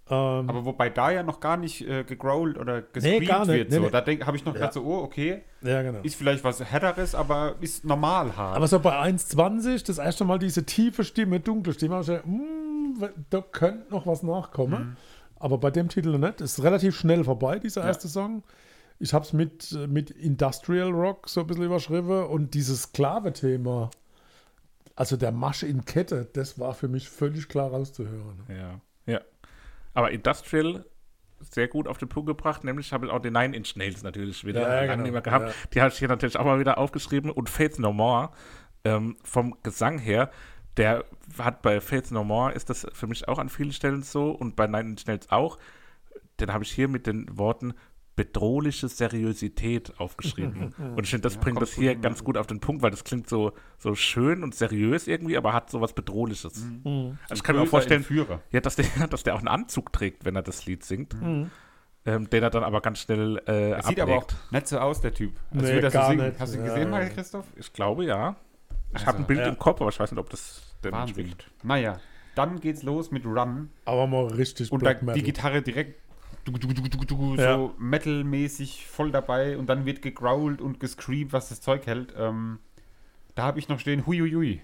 Ähm, Aber wobei da ja noch gar nicht äh, gegrowlt oder gescreamt gar nicht. wird. Nee, so. nee. Da habe ich noch Ja. gedacht, so, oh, okay, ja, genau. ist vielleicht was Härteres, aber ist normal hart. Aber so bei 1,20 das erste Mal diese tiefe Stimme, dunkle Stimme, ich gedacht, mm, da könnte noch was nachkommen. Mhm. Aber bei dem Titel nicht. Ist relativ schnell vorbei, dieser Ja. erste Song. Ich habe es mit, äh, mit Industrial Rock so ein bisschen überschrieben und dieses Sklave-Thema, also der Marsch in Kette, das war für mich völlig klar rauszuhören. Ja. Ja. Aber Industrial sehr gut auf den Punkt gebracht, nämlich habe ich auch den Nine Inch Nails natürlich wieder Ja, lange genau, gehabt. ja. Die habe ich hier natürlich auch mal wieder aufgeschrieben und Faith No More ähm, vom Gesang her, der hat bei Faith No More ist das für mich auch an vielen Stellen so und bei Nine Inch Nails auch. Den habe ich hier mit den Worten bedrohliche Seriosität aufgeschrieben. <laughs> und ich finde, das Ja, bringt das hier ganz gut auf den Punkt, weil das klingt so, so schön und seriös irgendwie, aber hat so was Bedrohliches. Mhm. Also ich kann mir auch vorstellen, ja, dass der, <laughs> dass der auch einen Anzug trägt, wenn er das Lied singt. Mhm. Ähm, den er dann aber ganz schnell äh, Er sieht aber auch nicht so aus, der Typ. Als Nee, so gar singen. nicht. Hast du ihn gesehen, ja. Mario Christoph? Ich glaube, ja. Ich Also, habe ein Bild ja. im Kopf, aber ich weiß nicht, ob das der Mensch Wahnsinn. winkt. Naja, dann geht's los mit Run. Aber mal richtig Und da Black Metal. die Gitarre direkt du, du, du, Ja. so metalmäßig voll dabei und dann wird gegrowlt und gescreamt, was das Zeug hält. Ähm, da habe ich noch stehen, huiuiui.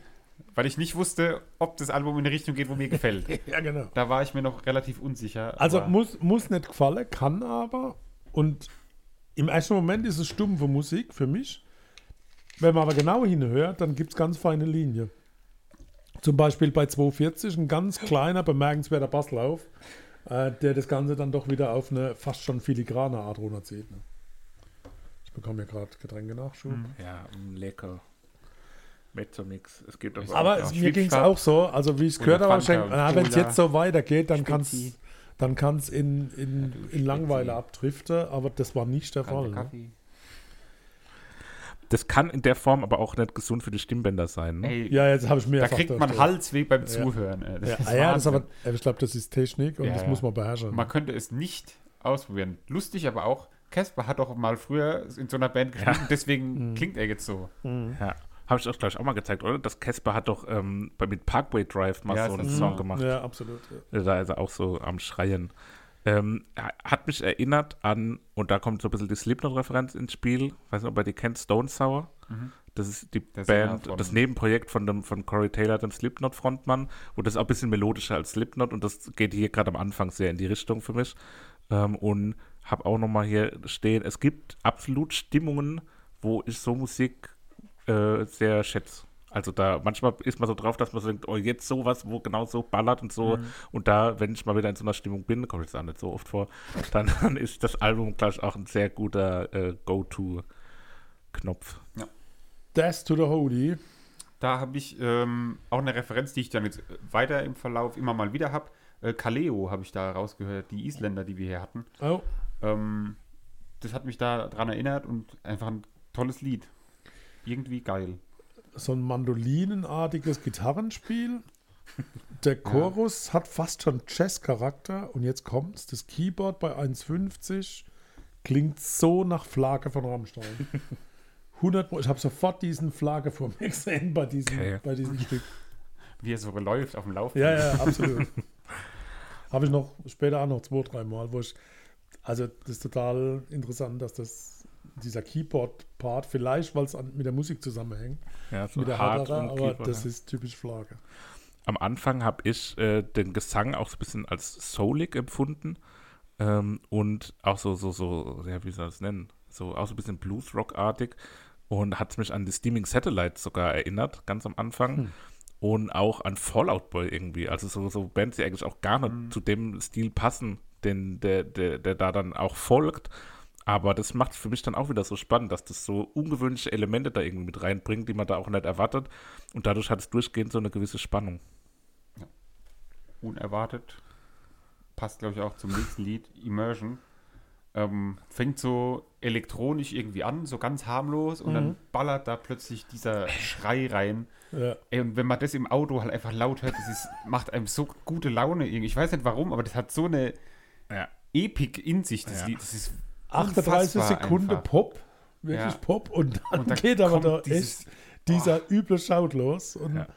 Weil ich nicht wusste, ob das Album in eine Richtung geht, wo mir gefällt. <laughs> ja, genau. Da war ich mir noch relativ unsicher. Also muss, muss nicht gefallen, kann aber. Und im ersten Moment ist es stumpfe Musik für mich. Wenn man aber genau hinhört, dann gibt es ganz feine Linien. Zum Beispiel bei 240 ein ganz kleiner, bemerkenswerter Basslauf. Äh, der das Ganze dann doch wieder auf eine fast schon filigrane Art runterzieht. Ne? Ich bekomme ja gerade Getränkenachschub. Ja, mm, lecker. Mezzomix. Es gibt aber, Aber auch, mir ging es auch so, also wie ich es gehört habe, wenn es jetzt so weitergeht, dann kann es dann kann's in, in, in Langeweile Spezi. abdriften, aber das war nicht der Fall. Ne? Das kann in der Form aber auch nicht gesund für die Stimmbänder sein. Ne? Ey, Ja, jetzt habe ich mir da kriegt man Halsweh beim Zuhören. ey. Das Ja, ist ah, ja das aber, ich glaube, das ist Technik und Ja, das ja. muss man beherrschen. Man könnte es nicht ausprobieren. Lustig, aber auch, Casper hat doch mal früher in so einer Band gespielt, Ja. und deswegen klingt er jetzt so. Ja. Habe ich auch gleich auch mal gezeigt, oder? Das Casper hat doch ähm, mit Parkway Drive mal Ja, so das einen Song so. gemacht. Ja, absolut. Ja. Da ist er auch so am Schreien. Ähm, hat mich erinnert an, und da kommt so ein bisschen die Slipknot-Referenz ins Spiel. Weiß nicht, ob ihr die kennt, Stone Sour. Das ist die Sänger Band, von- das Nebenprojekt von, dem, von Corey Taylor, dem Slipknot-Frontmann. Und das ist auch ein bisschen melodischer als Slipknot. Und das geht hier gerade am Anfang sehr in die Richtung für mich. Ähm, und habe auch nochmal hier stehen, es gibt absolut Stimmungen, wo ich so Musik äh, sehr schätze. Also da manchmal ist man so drauf, dass man so denkt, oh, jetzt sowas, wo genau so ballert und so. Und da, wenn ich mal wieder in so einer Stimmung bin, kommt jetzt auch nicht so oft vor, <laughs> dann, dann ist das Album, glaube ich, auch ein sehr guter äh, Go-To-Knopf. Death to the Holy. Da habe ich ähm, auch eine Referenz, die ich dann jetzt weiter im Verlauf immer mal wieder habe. Äh, Kaleo habe ich da rausgehört, die Isländer, die wir hier hatten. Oh, Ähm, das hat mich da dran erinnert und einfach ein tolles Lied. Irgendwie geil. So ein mandolinenartiges Gitarrenspiel. Der Chorus hat fast schon Jazz-Charakter und jetzt kommt's. Das Keyboard bei 1,50 klingt so nach Flagge von Rammstein. 100 Pro- Ich habe sofort diesen Flagge vor mir gesehen bei diesem, Okay. bei diesem Stück. Wie er so läuft auf dem Lauf. Ja, ja, absolut. habe ich noch später auch noch zwei, drei Mal, wo ich. Also, das ist total interessant, dass das dieser Keyboard-Part, vielleicht, weil es mit der Musik zusammenhängt, Ja, so mit der hart und aber Keyboard, das ja. ist typisch Flagge. Am Anfang habe ich äh, den Gesang auch so ein bisschen als soulig empfunden ähm, und auch so, so, so, ja, wie soll ich das nennen? So auch so ein bisschen Blues-Rock-artig und hat mich an die Steaming Satellites sogar erinnert, ganz am Anfang. Hm. Und auch an Fallout Boy irgendwie. Also so, so Bands, die eigentlich auch gar nicht zu dem Stil passen, den, der, der, der da dann auch folgt. Aber das macht es für mich dann auch wieder so spannend, dass das so ungewöhnliche Elemente da irgendwie mit reinbringt, die man da auch nicht erwartet. Und dadurch hat es durchgehend so eine gewisse Spannung. Unerwartet. Passt, glaube ich, auch zum nächsten Lied, Immersion. Ähm, fängt so elektronisch irgendwie an, so ganz harmlos und dann ballert da plötzlich dieser Schrei rein. Ja. Ey, und wenn man das im Auto halt einfach laut hört, das ist, macht einem so gute Laune irgendwie. Ich weiß nicht warum, aber das hat so eine Ja. Epik in sich, das Ja. Lied. Das ist 38 unfassbar Sekunden einfach. Pop, wirklich Ja. Pop und dann, Und dann geht aber da echt dieser üble Schaut los und Ja.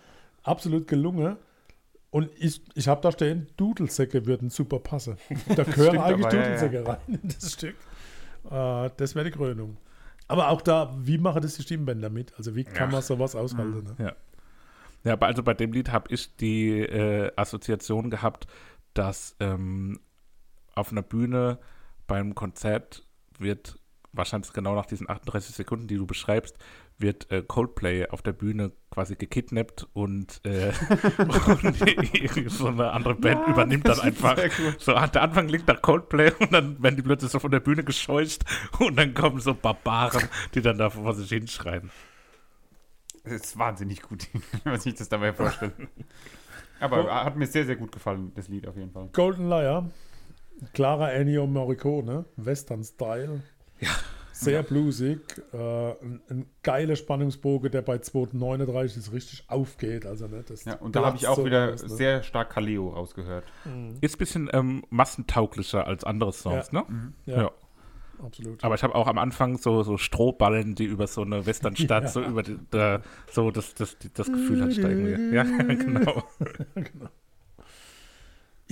absolut gelungen. Und ich, ich habe da stehen, Dudelsäcke würden super passen. Da gehören eigentlich aber, ja, Dudelsäcke rein in das Stück. Äh, das wäre die Krönung. Aber auch da, wie machen das die Stimmbänder mit? Also wie kann Ja. man sowas aushalten? Ne? Ja. Ja, also bei dem Lied habe ich die äh, Assoziation gehabt, dass ähm, auf einer Bühne beim Konzert wird, wahrscheinlich genau nach diesen 38 Sekunden, die du beschreibst, wird äh, Coldplay auf der Bühne quasi gekidnappt und, äh, <laughs> und <laughs> so eine andere Band übernimmt dann einfach. So, der Anfang klingt nach Coldplay und dann werden die plötzlich so von der Bühne gescheucht und dann kommen so Barbaren, die dann da vor sich hinschreien. Das ist wahnsinnig gut, <laughs> wenn man sich das dabei vorstellt. Aber hat mir sehr, sehr gut gefallen, das Lied auf jeden Fall. Golden Liar, klarer Ennio Morricone, Western-Style. Ja. Sehr bluesig. Äh, ein, ein geiler Spannungsbogen, der bei 239 ist richtig aufgeht. Also, ne, das Ja, und da habe ich auch so wieder raus, ne? sehr stark Kaleo rausgehört. Ist ein bisschen ähm, massentauglicher als andere Songs, ne? Ja, Ja. absolut. Aber ich habe auch am Anfang so, so Strohballen, die über so eine Westernstadt, <laughs> Ja. so über die, da, so das, das, das Gefühl hatte ich da irgendwie. Ja, <laughs> genau. <laughs>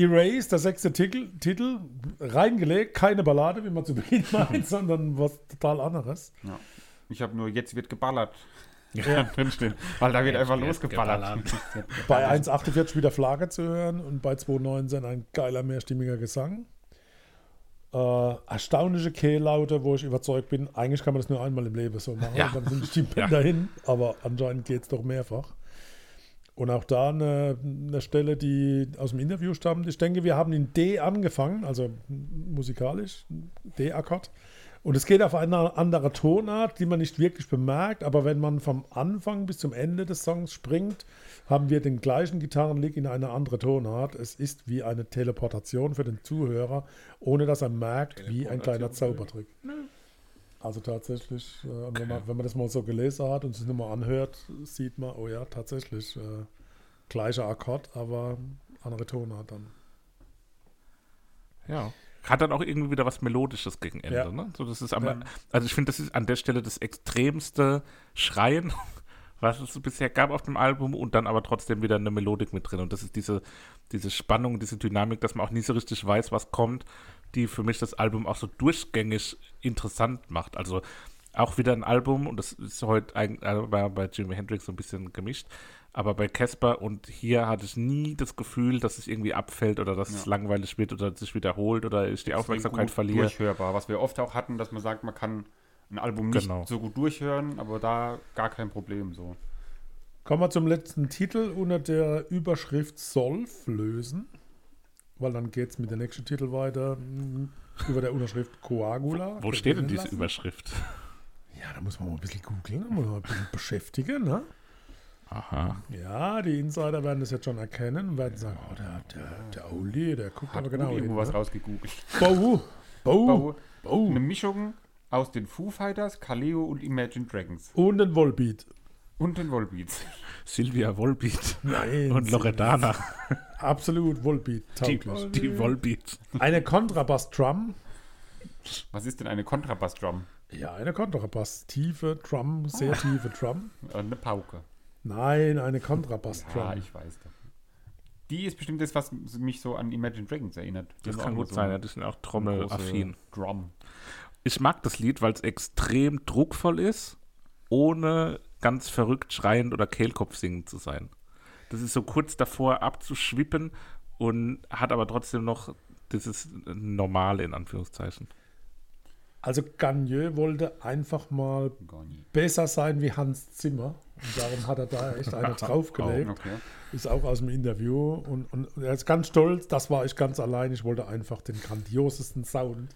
Erase, der sechste Titel, Titel, reingelegt, keine Ballade, wie man zu Beginn <laughs> meint, sondern was total anderes. Ja. Ich habe nur jetzt wird geballert Ja. drinstehen, weil da wird Jetzt einfach wird losgeballert. <laughs> Bei 1,48 wieder Flagge zu hören und bei 2,19 ein geiler, mehrstimmiger Gesang. Äh, erstaunliche Kehllaute, wo ich überzeugt bin, eigentlich kann man das nur einmal im Leben so machen, Ja. dann sind die Stimmbänder hin, aber anscheinend geht es doch mehrfach. Und auch da eine, eine Stelle, die aus dem Interview stammt. Ich denke, wir haben in D angefangen, also musikalisch, D-Akkord. Und es geht auf eine andere Tonart, die man nicht wirklich bemerkt, aber wenn man vom Anfang bis zum Ende des Songs springt, haben wir den gleichen Gitarrenlick in eine andere Tonart. Es ist wie eine Teleportation für den Zuhörer, ohne dass er merkt, wie ein kleiner Zaubertrick. Also tatsächlich, äh, wenn, man, wenn man das mal so gelesen hat und sich nochmal anhört, sieht man, oh ja, tatsächlich, äh, gleicher Akkord, aber andere Tonart dann. Ja. Hat dann auch irgendwie wieder was Melodisches gegen Ende. Ja. Ne? So, das ist am, Ja. Also ich finde, das ist an der Stelle das extremste Schreien, <laughs> was es bisher gab auf dem Album und dann aber trotzdem wieder eine Melodik mit drin. Und das ist diese, diese Spannung, diese Dynamik, dass man auch nie so richtig weiß, was kommt, die für mich das Album auch so durchgängig interessant macht. Also auch wieder ein Album, und das ist heute eigentlich äh, war bei Jimi Hendrix so ein bisschen gemischt, aber bei Casper und hier hatte ich nie das Gefühl, dass es irgendwie abfällt oder dass es langweilig wird oder sich wiederholt oder ich die Aufmerksamkeit gut verliere. Durchhörbar, was wir oft auch hatten, dass man sagt, man kann ein Album nicht Genau. so gut durchhören, aber da gar kein Problem so. Kommen wir zum letzten Titel unter der Überschrift Solf lösen, weil dann geht es mit dem nächsten Titel weiter mm, über der Unterschrift Coagula. Wo steht denn diese lassen. Überschrift? Ja, da muss man mal ein bisschen googeln, da muss man mal ein bisschen beschäftigen. Ne? Aha. Ja, die Insider werden das jetzt schon erkennen und werden sagen, oh, der, der, der Oli, der guckt Hat aber genau irgendwo hin. was Ne? rausgegoogelt. Bau, Bau, Bau, Bau. Eine Mischung aus den Foo Fighters, Kaleo und Imagine Dragons. Und den Volbeat. Und den Volbeats. Silvia Volbeat Nein. und Loredana. Absolut Volbeat, Die, tauglich. die Volbeat. Eine Kontrabass-Drum. Was ist denn eine Kontrabass-Drum? Ja, eine Kontrabass. Tiefe Drum, sehr tiefe Drum. Eine Pauke. Nein, eine Kontrabass-Drum. Ja, ich weiß doch. Die ist bestimmt das, was mich so an Imagine Dragons erinnert. Die Das kann gut so sein, ja, die sind auch trommelaffin. Drum. Ich mag das Lied, weil es extrem druckvoll ist, ohne ganz verrückt schreiend oder Kehlkopf singend zu sein. Das ist so kurz davor abzuschwippen und hat aber trotzdem noch dieses Normale in Anführungszeichen. Also Gagneux wollte einfach mal besser sein wie Hans Zimmer. Und darum hat er da echt eine <laughs> draufgelegt. Okay. Ist auch aus dem Interview. Und, und er ist ganz stolz, das war ich ganz allein. Ich wollte einfach den grandiosesten Sound.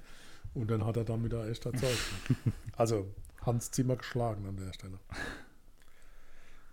Und dann hat er damit da echt erzeugt. <laughs> Also Hans Zimmer geschlagen an der Stelle.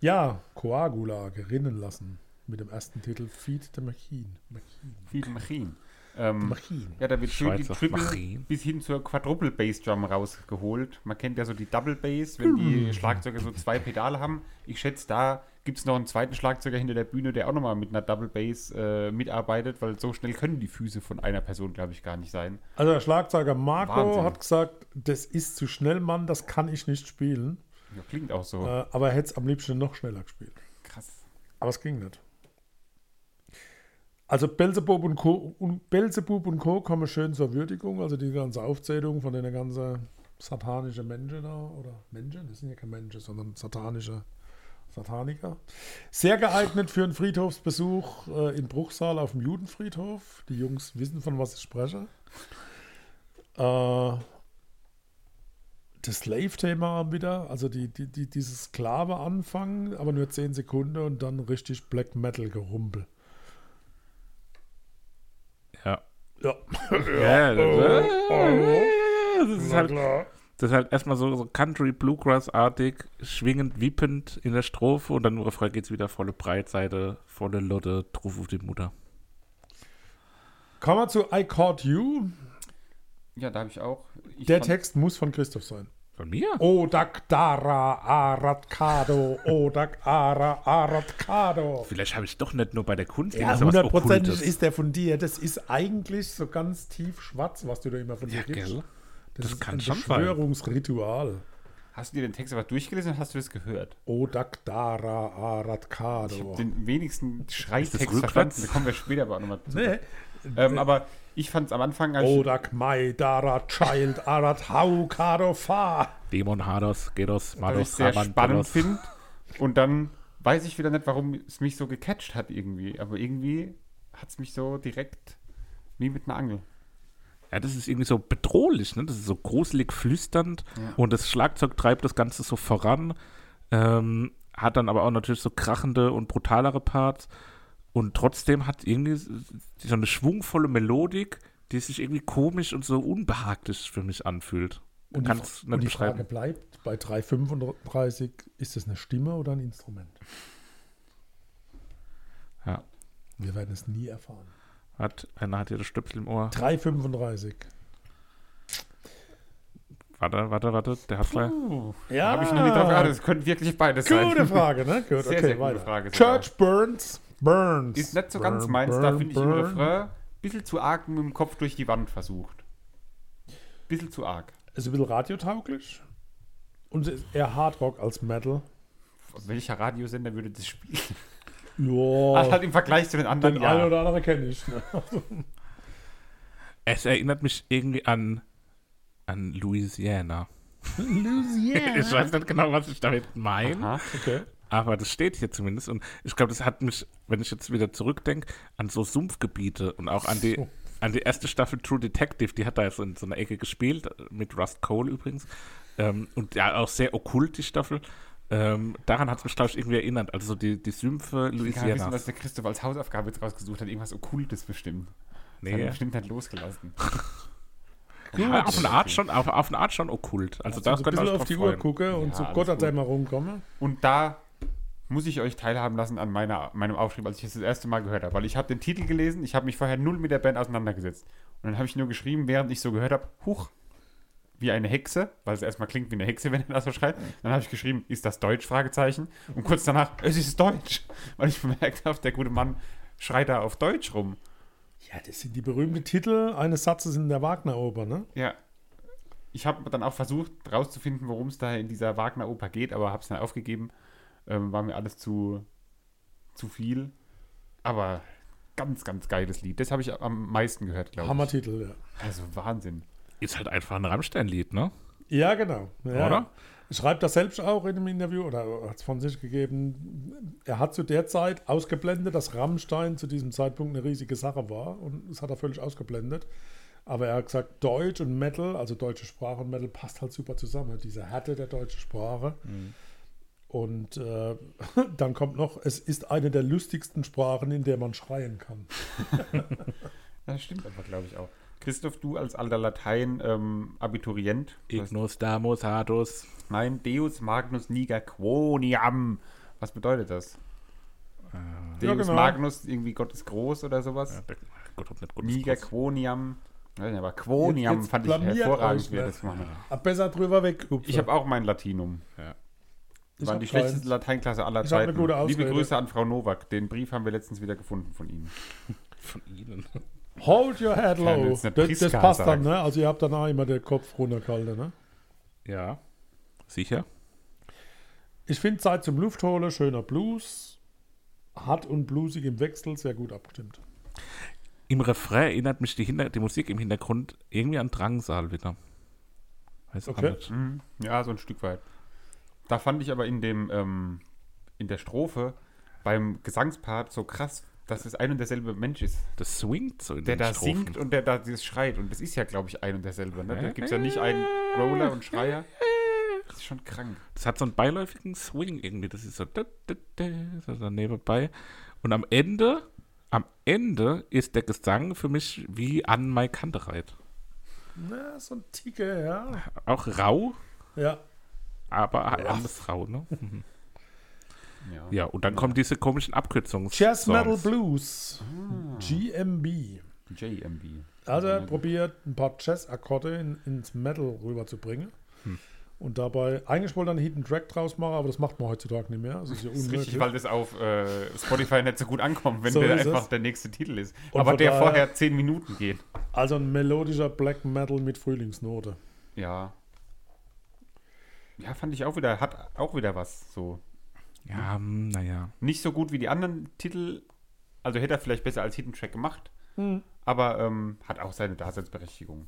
Ja, Coagula gerinnen lassen. Mit dem ersten Titel Feed the Machine. Machine. Viel Machin. Ähm, Machine. ja, da wird schön die Triple Machin. bis hin zur Quadruple Bass Drum rausgeholt. Man kennt ja so die Double Bass, wenn die Schlagzeuger so zwei Pedale haben. Ich schätze, da gibt es noch einen zweiten Schlagzeuger hinter der Bühne, der auch nochmal mit einer Double Bass äh, mitarbeitet, weil so schnell können die Füße von einer Person, glaube ich, gar nicht sein. Also der Schlagzeuger Marco Wahnsinn. hat gesagt, das ist zu schnell, Mann, das kann ich nicht spielen. Ja, klingt auch so. Äh, aber er hätte es am liebsten noch schneller gespielt. Krass. Aber es ging nicht. Also Belzebub und Co. und Belzebub und Co. kommen schön zur Würdigung, also die ganze Aufzählung von den ganzen satanischen Menschen da, oder Menschen, das sind ja keine Menschen, sondern satanische Sataniker. Sehr geeignet für einen Friedhofsbesuch äh, in Bruchsal auf dem Judenfriedhof. Die Jungs wissen, von was ich spreche. Äh, das Slave-Thema wieder, also die, die, die, dieses Sklave anfangen, aber nur 10 Sekunden und dann richtig Black Metal gerumpel. Ja. Ja, Ja, <laughs> das, oh, das ist halt, klar. das ist halt erstmal so, so Country Bluegrass-artig, schwingend, wippend in der Strophe und dann im Refrain geht es wieder volle Breitseite, volle Lotte, drauf auf die Mutter. Kommen wir zu I Caught You. Ja, da habe ich auch. Ich Der Text muss von Christoph sein. Von mir? Odak Dara Aratkado, Odak Ara Aratkado. Vielleicht habe ich doch nicht nur bei der Kunst Ja, hundertprozentig ist der von dir. Das ist eigentlich so ganz tief schwarz, was du da immer von dir Ja, gibst. gell? Das, Das ist kann ein schon. Beschwörungsritual. Hast du dir den Text aber durchgelesen oder hast du das gehört? Odak Dara Aratkado. Den wenigsten Schreitext verstanden. Da kommen wir später aber auch nochmal zu. Nee. Ähm, aber ich fand es am Anfang, als Odak Mai Dara Child Arat Hau Kado Fa. Dämon Hados, Gedos, Mados, sehr Raban, spannend finde. Und dann weiß ich wieder nicht, warum es mich so gecatcht hat irgendwie. Aber irgendwie hat es mich so direkt wie mit einer Angel. Ja, das ist irgendwie so bedrohlich, ne? Das ist so gruselig flüsternd Ja. und das Schlagzeug treibt das Ganze so voran. Ähm, hat dann aber auch natürlich so krachende und brutalere Parts. Und trotzdem hat irgendwie so eine schwungvolle Melodik, die sich irgendwie komisch und so unbehaglich für mich anfühlt. Und die, nicht und die. Frage bleibt, bei 3,35 ist das eine Stimme oder ein Instrument? Ja. Wir werden es nie erfahren. Hat, einer hat hier das Stöpsel im Ohr. 3,35. Warte, warte, warte. Der hat gleich. Ja, Habe ich noch nicht drauf geachtet. Es könnte wirklich beides sein. Gute Frage, ne? Gut, Sehr, okay, sehr gute weiter. Frage sogar. Church Burns. Burns. Ist nicht so ganz Burn, meins. da burn, finde ich im. Refrain ein bisschen zu arg mit dem Kopf durch die Wand versucht. Bisschen zu arg. Ist ein bisschen radiotauglich. Und es ist eher Hardrock als Metal. Welcher Radiosender würde das spielen? <laughs> Ja, Ah, halt im Vergleich zu den anderen. den ja. einen oder anderen kenne ich. Ne? Es erinnert mich irgendwie an, an Louisiana. Louisiana. <laughs> Ich weiß nicht genau, was ich damit meine. Okay. Aber das steht hier zumindest. Und ich glaube, das hat mich, wenn ich jetzt wieder zurückdenke, an so Sumpfgebiete und auch an die, So. an die erste Staffel True Detective, die hat da so in so einer Ecke gespielt, mit Rust Cole übrigens. Ähm, und ja, auch sehr okkult, die Staffel. Ähm, daran hat es mich, glaube ich, irgendwie erinnert. Also so die, die Sümpfe Ich kann wissen, was der Christoph als Hausaufgabe jetzt rausgesucht hat. Irgendwas Okkultes bestimmt. Das hat Nee. er bestimmt nicht losgelassen. <laughs> Ja, auf eine Art schon, auf, auf eine Art schon okkult. Also da Also so ein bisschen auf die Uhr freuen. gucken und Ja, zu alles Gotterdämmerung kommen. Und da muss ich euch teilhaben lassen an meiner, meinem Aufschrieb, als ich es das erste Mal gehört habe. Weil ich habe den Titel gelesen, ich habe mich vorher null mit der Band auseinandergesetzt. Und dann habe ich nur geschrieben, während ich so gehört habe, huch, wie eine Hexe, weil es erstmal klingt wie eine Hexe, <laughs> wenn er das so schreibt. Dann habe ich geschrieben, ist das Deutsch? Fragezeichen. Und kurz danach, es ist Deutsch. <laughs> Weil ich bemerkt habe, der gute Mann schreit da auf Deutsch rum. Ja, das sind die berühmten Titel eines Satzes in der Wagner-Oper, ne? Ja. Ich habe dann auch versucht, rauszufinden, worum es da in dieser Wagner-Oper geht, aber habe es dann aufgegeben. Ähm, war mir alles zu, zu viel. Aber ganz, ganz geiles Lied. Das habe ich am meisten gehört, glaube ich. Hammertitel, ja. Also Wahnsinn. Ist halt einfach ein Rammstein-Lied, ne? Ja, genau. Ja. Oder? Schreibt das selbst auch in einem Interview oder hat es von sich gegeben. Er hat zu der Zeit ausgeblendet, dass Rammstein zu diesem Zeitpunkt eine riesige Sache war und das hat er völlig ausgeblendet. Aber er hat gesagt, Deutsch und Metal, also deutsche Sprache und Metal, passt halt super zusammen. Diese Härte der deutschen Sprache. Und äh, <laughs> dann kommt noch, es ist eine der lustigsten Sprachen, in der man schreien kann. <laughs> Das stimmt aber, glaube ich, auch. Christoph, du als alter Latein-Abiturient. Ignus damus hatus. nein, Deus Magnus Niger Quoniam. Was bedeutet das? Deus genau. Magnus, irgendwie Gott ist groß oder sowas? Ja, der, Gott, ob nicht Gott Niger. Quoniam. Nicht, aber Quoniam Jetzt- jetzt fand ich hervorragend, wie er das hat. Ab besser drüber weg. Ich habe auch mein Latinum. Ja. Ich War hab die schlechteste keins. Lateinklasse aller Ich hab eine Zeiten. gute Liebe. Grüße an Frau Nowak. Den Brief haben wir letztens wieder gefunden von Ihnen. <laughs> Von Ihnen. Hold your head low. Das, das passt dann, ne? Also ihr habt danach immer den Kopf runtergehalten, ne? Ja. Sicher? Ich finde Zeit zum Luftholen, schöner Blues. Hart und bluesig im Wechsel, sehr gut abgestimmt. Im Refrain erinnert mich die, Hinter die Musik im Hintergrund irgendwie an Drangsal wieder. Weiß Okay. Mhm. Ja, so ein Stück weit. Da fand ich aber in dem, ähm, in der Strophe beim Gesangspart so krass, dass es ein und derselbe Mensch ist, Das swingt so in der den da Strophen. singt und der da dieses schreit. Und das ist ja, glaube ich, ein und derselbe. Ne? Da gibt es ja nicht einen Roller und Schreier. Das ist schon krank. Das hat so einen beiläufigen Swing irgendwie. Das ist so, da, da, da, so so nebenbei. Und am Ende, am Ende ist der Gesang für mich wie an Mai Kantereit. Na, so ein Ticke, ja. Auch rau, Ja. Aber alles rau, ne? Mhm. <laughs> Ja. Ja, und dann kommen diese komischen Abkürzungen. Jazz Metal Blues. GMB. JMB. Also er probiert ein paar Jazz-Akkorde in, ins Metal rüberzubringen. Hm. Und dabei, eigentlich wollte er einen Hidden Track draus machen, aber das macht man heutzutage nicht mehr. Das ist ja Das ist unmöglich. richtig, weil das auf äh, Spotify nicht so gut ankommt, wenn So der einfach es. der nächste Titel ist. Und Aber der daher- vorher 10 Minuten geht. Also ein melodischer Black Metal mit Frühlingsnote. Ja. Ja, fand ich auch wieder, hat auch wieder was so. Ja, hm, naja. Nicht so gut wie die anderen Titel, also hätte er vielleicht besser als Hidden Track gemacht, Hm. aber ähm, hat auch seine Daseinsberechtigung.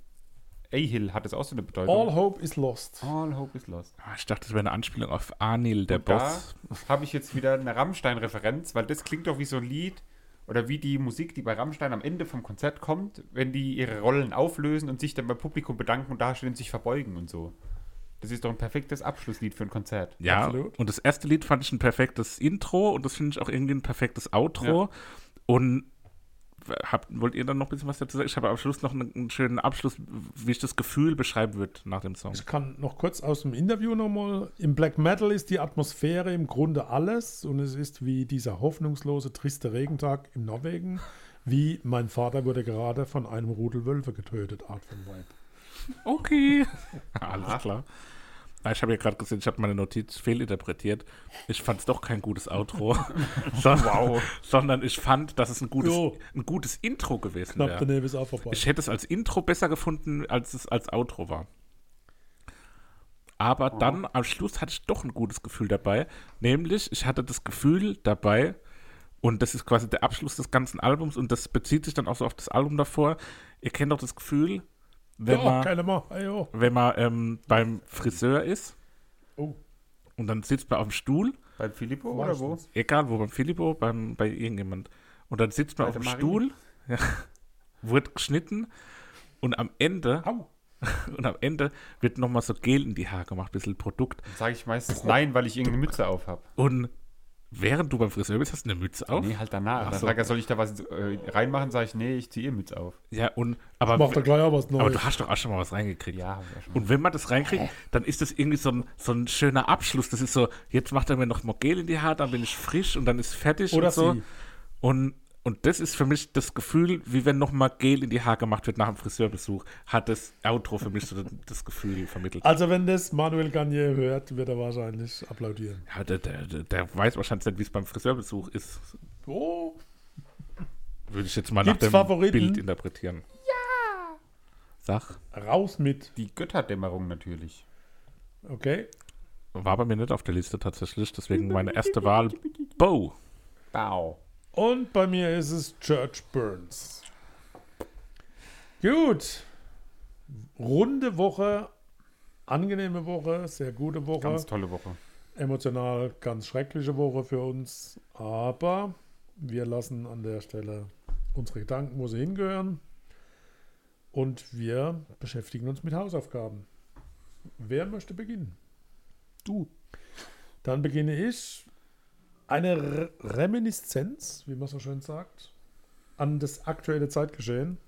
A-Hill hat es auch so eine Bedeutung. All Hope is Lost. All Hope is Lost. Ah, Ich dachte, das wäre eine Anspielung auf Anil, der Und da Boss. habe ich jetzt wieder eine Rammstein-Referenz, weil das klingt doch wie so ein Lied oder wie die Musik, die bei Rammstein am Ende vom Konzert kommt, wenn die ihre Rollen auflösen und sich dann beim Publikum bedanken und dastehen und sich verbeugen und so. Das ist doch ein perfektes Abschlusslied für ein Konzert. Ja, Absolut. und das erste Lied fand ich ein perfektes Intro und das finde ich auch irgendwie ein perfektes Outro. Und habt, wollt ihr dann noch ein bisschen was dazu sagen? Ich habe am Schluss noch einen, einen schönen Abschluss, wie ich das Gefühl beschreiben würde nach dem Song. Ich kann noch kurz aus dem Interview nochmal. Im Black Metal ist die Atmosphäre im Grunde alles und es ist wie dieser hoffnungslose, triste Regentag in Norwegen, wie mein Vater wurde gerade von einem Rudel Wölfe getötet, Art von Vibe. Okay. <laughs> Alles klar. Ich habe ja gerade gesehen, ich habe meine Notiz fehlinterpretiert. Ich fand es doch kein gutes Outro. <laughs> sondern, sondern ich fand, dass es ein gutes, Jo. ein gutes Intro gewesen Knapp wäre. daneben ist auch vorbei. Ich hätte es als Intro besser gefunden, als es als Outro war. Aber dann am Schluss hatte ich doch ein gutes Gefühl dabei. Nämlich, ich hatte das Gefühl dabei, und das ist quasi der Abschluss des ganzen Albums, und das bezieht sich dann auch so auf das Album davor. Ihr kennt doch das Gefühl, wenn ja, man, keine Mal. Hey, oh. wenn man ähm, beim Friseur ist oh. und dann sitzt man auf dem Stuhl, Bei Filippo oder wo? Egal wo, beim Philippo, beim, bei irgendjemand, und dann sitzt man Bei auf dem Marie. Stuhl, ja, <laughs> wird geschnitten, und am Ende Au. <laughs> Und am Ende wird nochmal so Gel in die Haare gemacht, ein bisschen Produkt. Dann sage ich meistens nein, weil ich irgendeine Mütze auf habe. Und während du beim Friseur bist, hast du eine Mütze auf. Nee, halt danach. Ach Dann so. fragt er, soll ich da was äh, reinmachen? Sage ich, nee, ich ziehe ihr Mütze auf. Ja, und, aber, Macht er gleich auch was aber Neues. du hast doch auch schon mal was reingekriegt. Ja, hab ich auch schon. Und wenn man das reinkriegt, dann ist das irgendwie so ein, so ein schöner Abschluss. Das ist so, jetzt macht er mir noch mal Gel in die Haare, dann bin ich frisch und dann ist fertig Oder und so. sie. Und, und das ist für mich das Gefühl, wie wenn noch mal Gel in die Haare gemacht wird nach dem Friseurbesuch, hat das Outro für mich so das Gefühl vermittelt. Also wenn das Manuel Garnier hört, wird er wahrscheinlich applaudieren. Ja, der, der, der- weiß wahrscheinlich nicht, wie es beim Friseurbesuch ist. Oh. Würde ich jetzt mal Gibt's nach dem Favoriten? Bild interpretieren. Ja. Sag. Raus mit. Die Götterdämmerung natürlich. Okay. War bei mir nicht auf der Liste tatsächlich, deswegen meine erste Wahl. Bo. Bau. Und bei mir ist es Church Burns. Gut. Runde Woche, angenehme Woche, sehr gute Woche. Ganz tolle Woche. Emotional ganz schreckliche Woche für uns. Aber wir lassen an der Stelle unsere Gedanken, wo sie hingehören. Und wir beschäftigen uns mit Hausaufgaben. Wer möchte beginnen? Du. Dann beginne ich. Eine Re Reminiszenz, wie man so schön sagt, an das aktuelle Zeitgeschehen.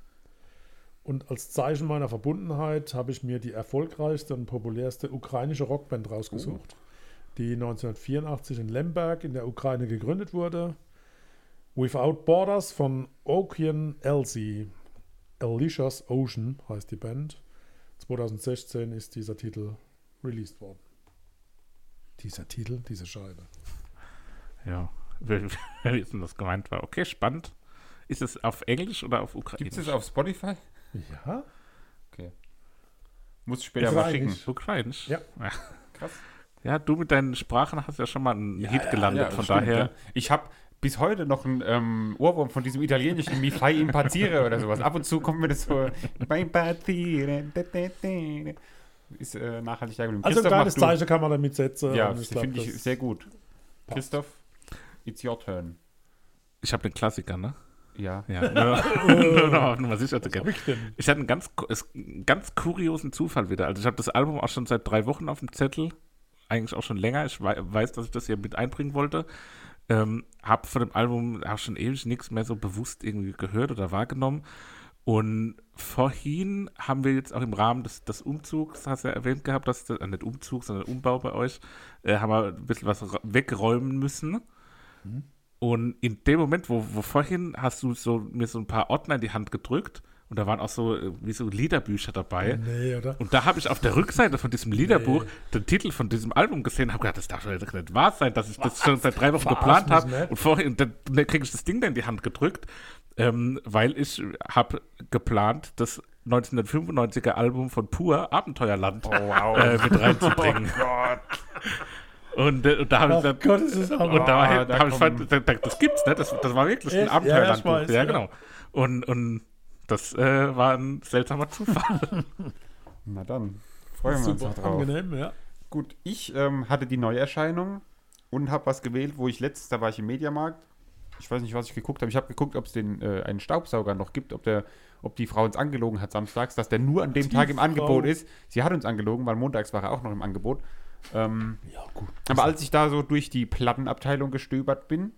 Und als Zeichen meiner Verbundenheit habe ich mir die erfolgreichste und populärste ukrainische Rockband rausgesucht, die 1984 in Lemberg in der Ukraine gegründet wurde. Without Borders von Okian Elsie. Alicia's Ocean heißt die Band. 2016 ist dieser Titel released worden. Dieser Titel, diese Scheibe. Ja. Wie ist denn das gemeint war? Okay, spannend. Ist es auf Englisch oder auf Ukrainisch? Gibt es auf Spotify? Ja? Muss ich später mal schicken. Ukrainisch. Ukrainisch? Ja. ja. Krass. Ja, du mit deinen Sprachen hast ja schon mal einen Ja, Hit ja, gelandet, von stimmt, daher. ja. Ich habe bis heute noch einen ähm, Ohrwurm von diesem italienischen Mi fai impazzire oder sowas. Ab und zu kommt mir das so. Ist äh, nachhaltig geblieben. Also ein kleines. Zeichen kann man damit setzen. Ja, finde ich sehr gut. passt. Christoph, it's your turn. Ich habe den Klassiker, ne? Ja. Ja. <laughs> nur, nur noch Nummer sicher zu Was gehen. ich hatte einen ganz, einen ganz kuriosen Zufall wieder. Also ich habe das Album auch schon seit drei Wochen auf dem Zettel. Eigentlich auch schon länger. Ich wei- weiß, dass ich das hier mit einbringen wollte. Ähm, habe von dem Album auch schon ewig nichts mehr so bewusst irgendwie gehört oder wahrgenommen. Und vorhin haben wir jetzt auch im Rahmen des, des Umzugs, hast du ja erwähnt gehabt, dass äh, nicht Umzug, sondern Umbau bei euch, äh, haben wir ein bisschen was wegräumen müssen. Und in dem Moment, wo, wo vorhin hast du so mir so ein paar Ordner in die Hand gedrückt und da waren auch so äh, wie so Liederbücher dabei. Nee, oder? Und da habe ich auf der Rückseite von diesem Liederbuch den Titel von diesem Album gesehen und habe gedacht, das darf doch nicht wahr sein, dass ich das schon seit drei Wochen Verarsch geplant habe. nicht. Und vorhin dann, dann kriege ich das Ding da in die Hand gedrückt, ähm, weil ich habe geplant, das 1995er Album von Pur, Abenteuerland, Oh, wow. äh, mit reinzubringen. <laughs> Gott. Und, äh, und da habe ich Gott, ist das und da, Ah, war, da hab ich fand, da, da, das gibt's, ne? Das, das war wirklich ein? Ja, Abenteuerlandbuch. weiß, Ja, ja. genau. Und, und das äh, war ein seltsamer Zufall. <laughs> Na dann, freuen wir uns Super noch drauf. angenehm, ja. Gut, ich ähm, hatte die Neuerscheinung und habe was gewählt, wo ich letztes, da war ich im Mediamarkt Ich weiß nicht, was ich geguckt habe. Ich habe geguckt, ob es den äh, einen Staubsauger noch gibt, ob der, ob die Frau uns angelogen hat samstags, dass der nur an dem Die Tag im Frau. Angebot ist. Sie hat uns angelogen, weil montags war er auch noch im Angebot. Ähm, Ja, gut. aber als ich da so durch die Plattenabteilung gestöbert bin,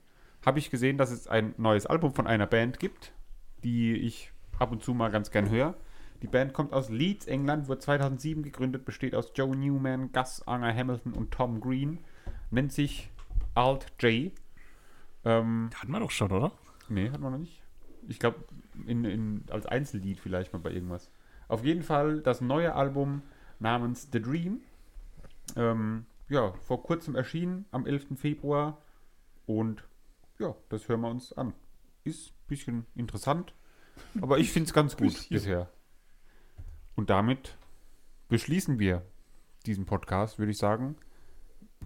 habe ich gesehen, dass es ein neues Album von einer Band gibt, die ich ab und zu mal ganz gern höre. Die Band kommt aus Leeds, England, wurde 2007 gegründet, besteht aus Joe Newman, Gus Anger Hamilton und Tom Green. Nennt sich Alt J. Ähm, Hatten wir doch schon, oder? nee, hat man noch nicht. Ich glaube, in, in, als Einzellied vielleicht mal bei irgendwas. Auf jeden Fall das neue Album namens The Dream. Ähm, ja, vor kurzem erschienen, am 11. Februar. Und ja, das hören wir uns an. Ist ein bisschen interessant, aber ich finde es ganz <laughs> gut Bisschen. bisher. Und damit beschließen wir diesen Podcast, würde ich sagen.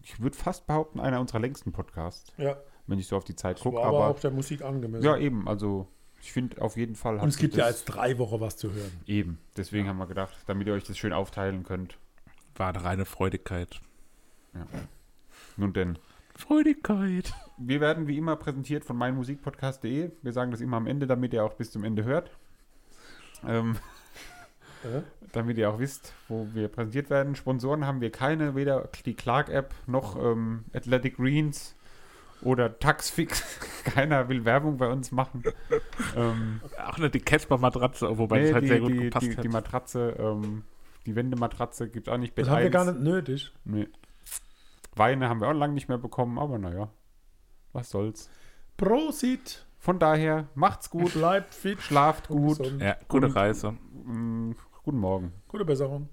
Ich würde fast behaupten, einer unserer längsten Podcasts, Ja, wenn ich so auf die Zeit gucke. aber Aber auch der Musik angemessen. ja, eben, also ich finde auf jeden Fall. Und es gibt ja jetzt drei Wochen was zu hören. Eben, deswegen haben wir gedacht, damit ihr euch das schön aufteilen könnt. War eine reine Freudigkeit. Nun denn, Freudigkeit. wir werden wie immer präsentiert von meinmusikpodcast.de. Wir sagen das immer am Ende, damit ihr auch bis zum Ende hört. Ähm, Äh? damit ihr auch wisst, wo wir präsentiert werden. Sponsoren haben wir keine, weder die Clark-App noch ähm, Athletic Greens oder Taxfix. <laughs> Keiner will Werbung bei uns machen. ähm, Auch nicht die Casper-Matratze, wobei nee, das halt die, sehr gut die, gepasst die, hat. die Matratze, ähm, die Wendematratze gibt es auch nicht. Das Bett haben wir 1. gar nicht nötig. Nee. Weine haben wir auch lange nicht mehr bekommen, aber naja, was soll's. Prosit. Von daher, macht's gut, Bleibt fit. schlaft gut, ja, gute Und- Reise. mm, guten Morgen. Gute Besserung.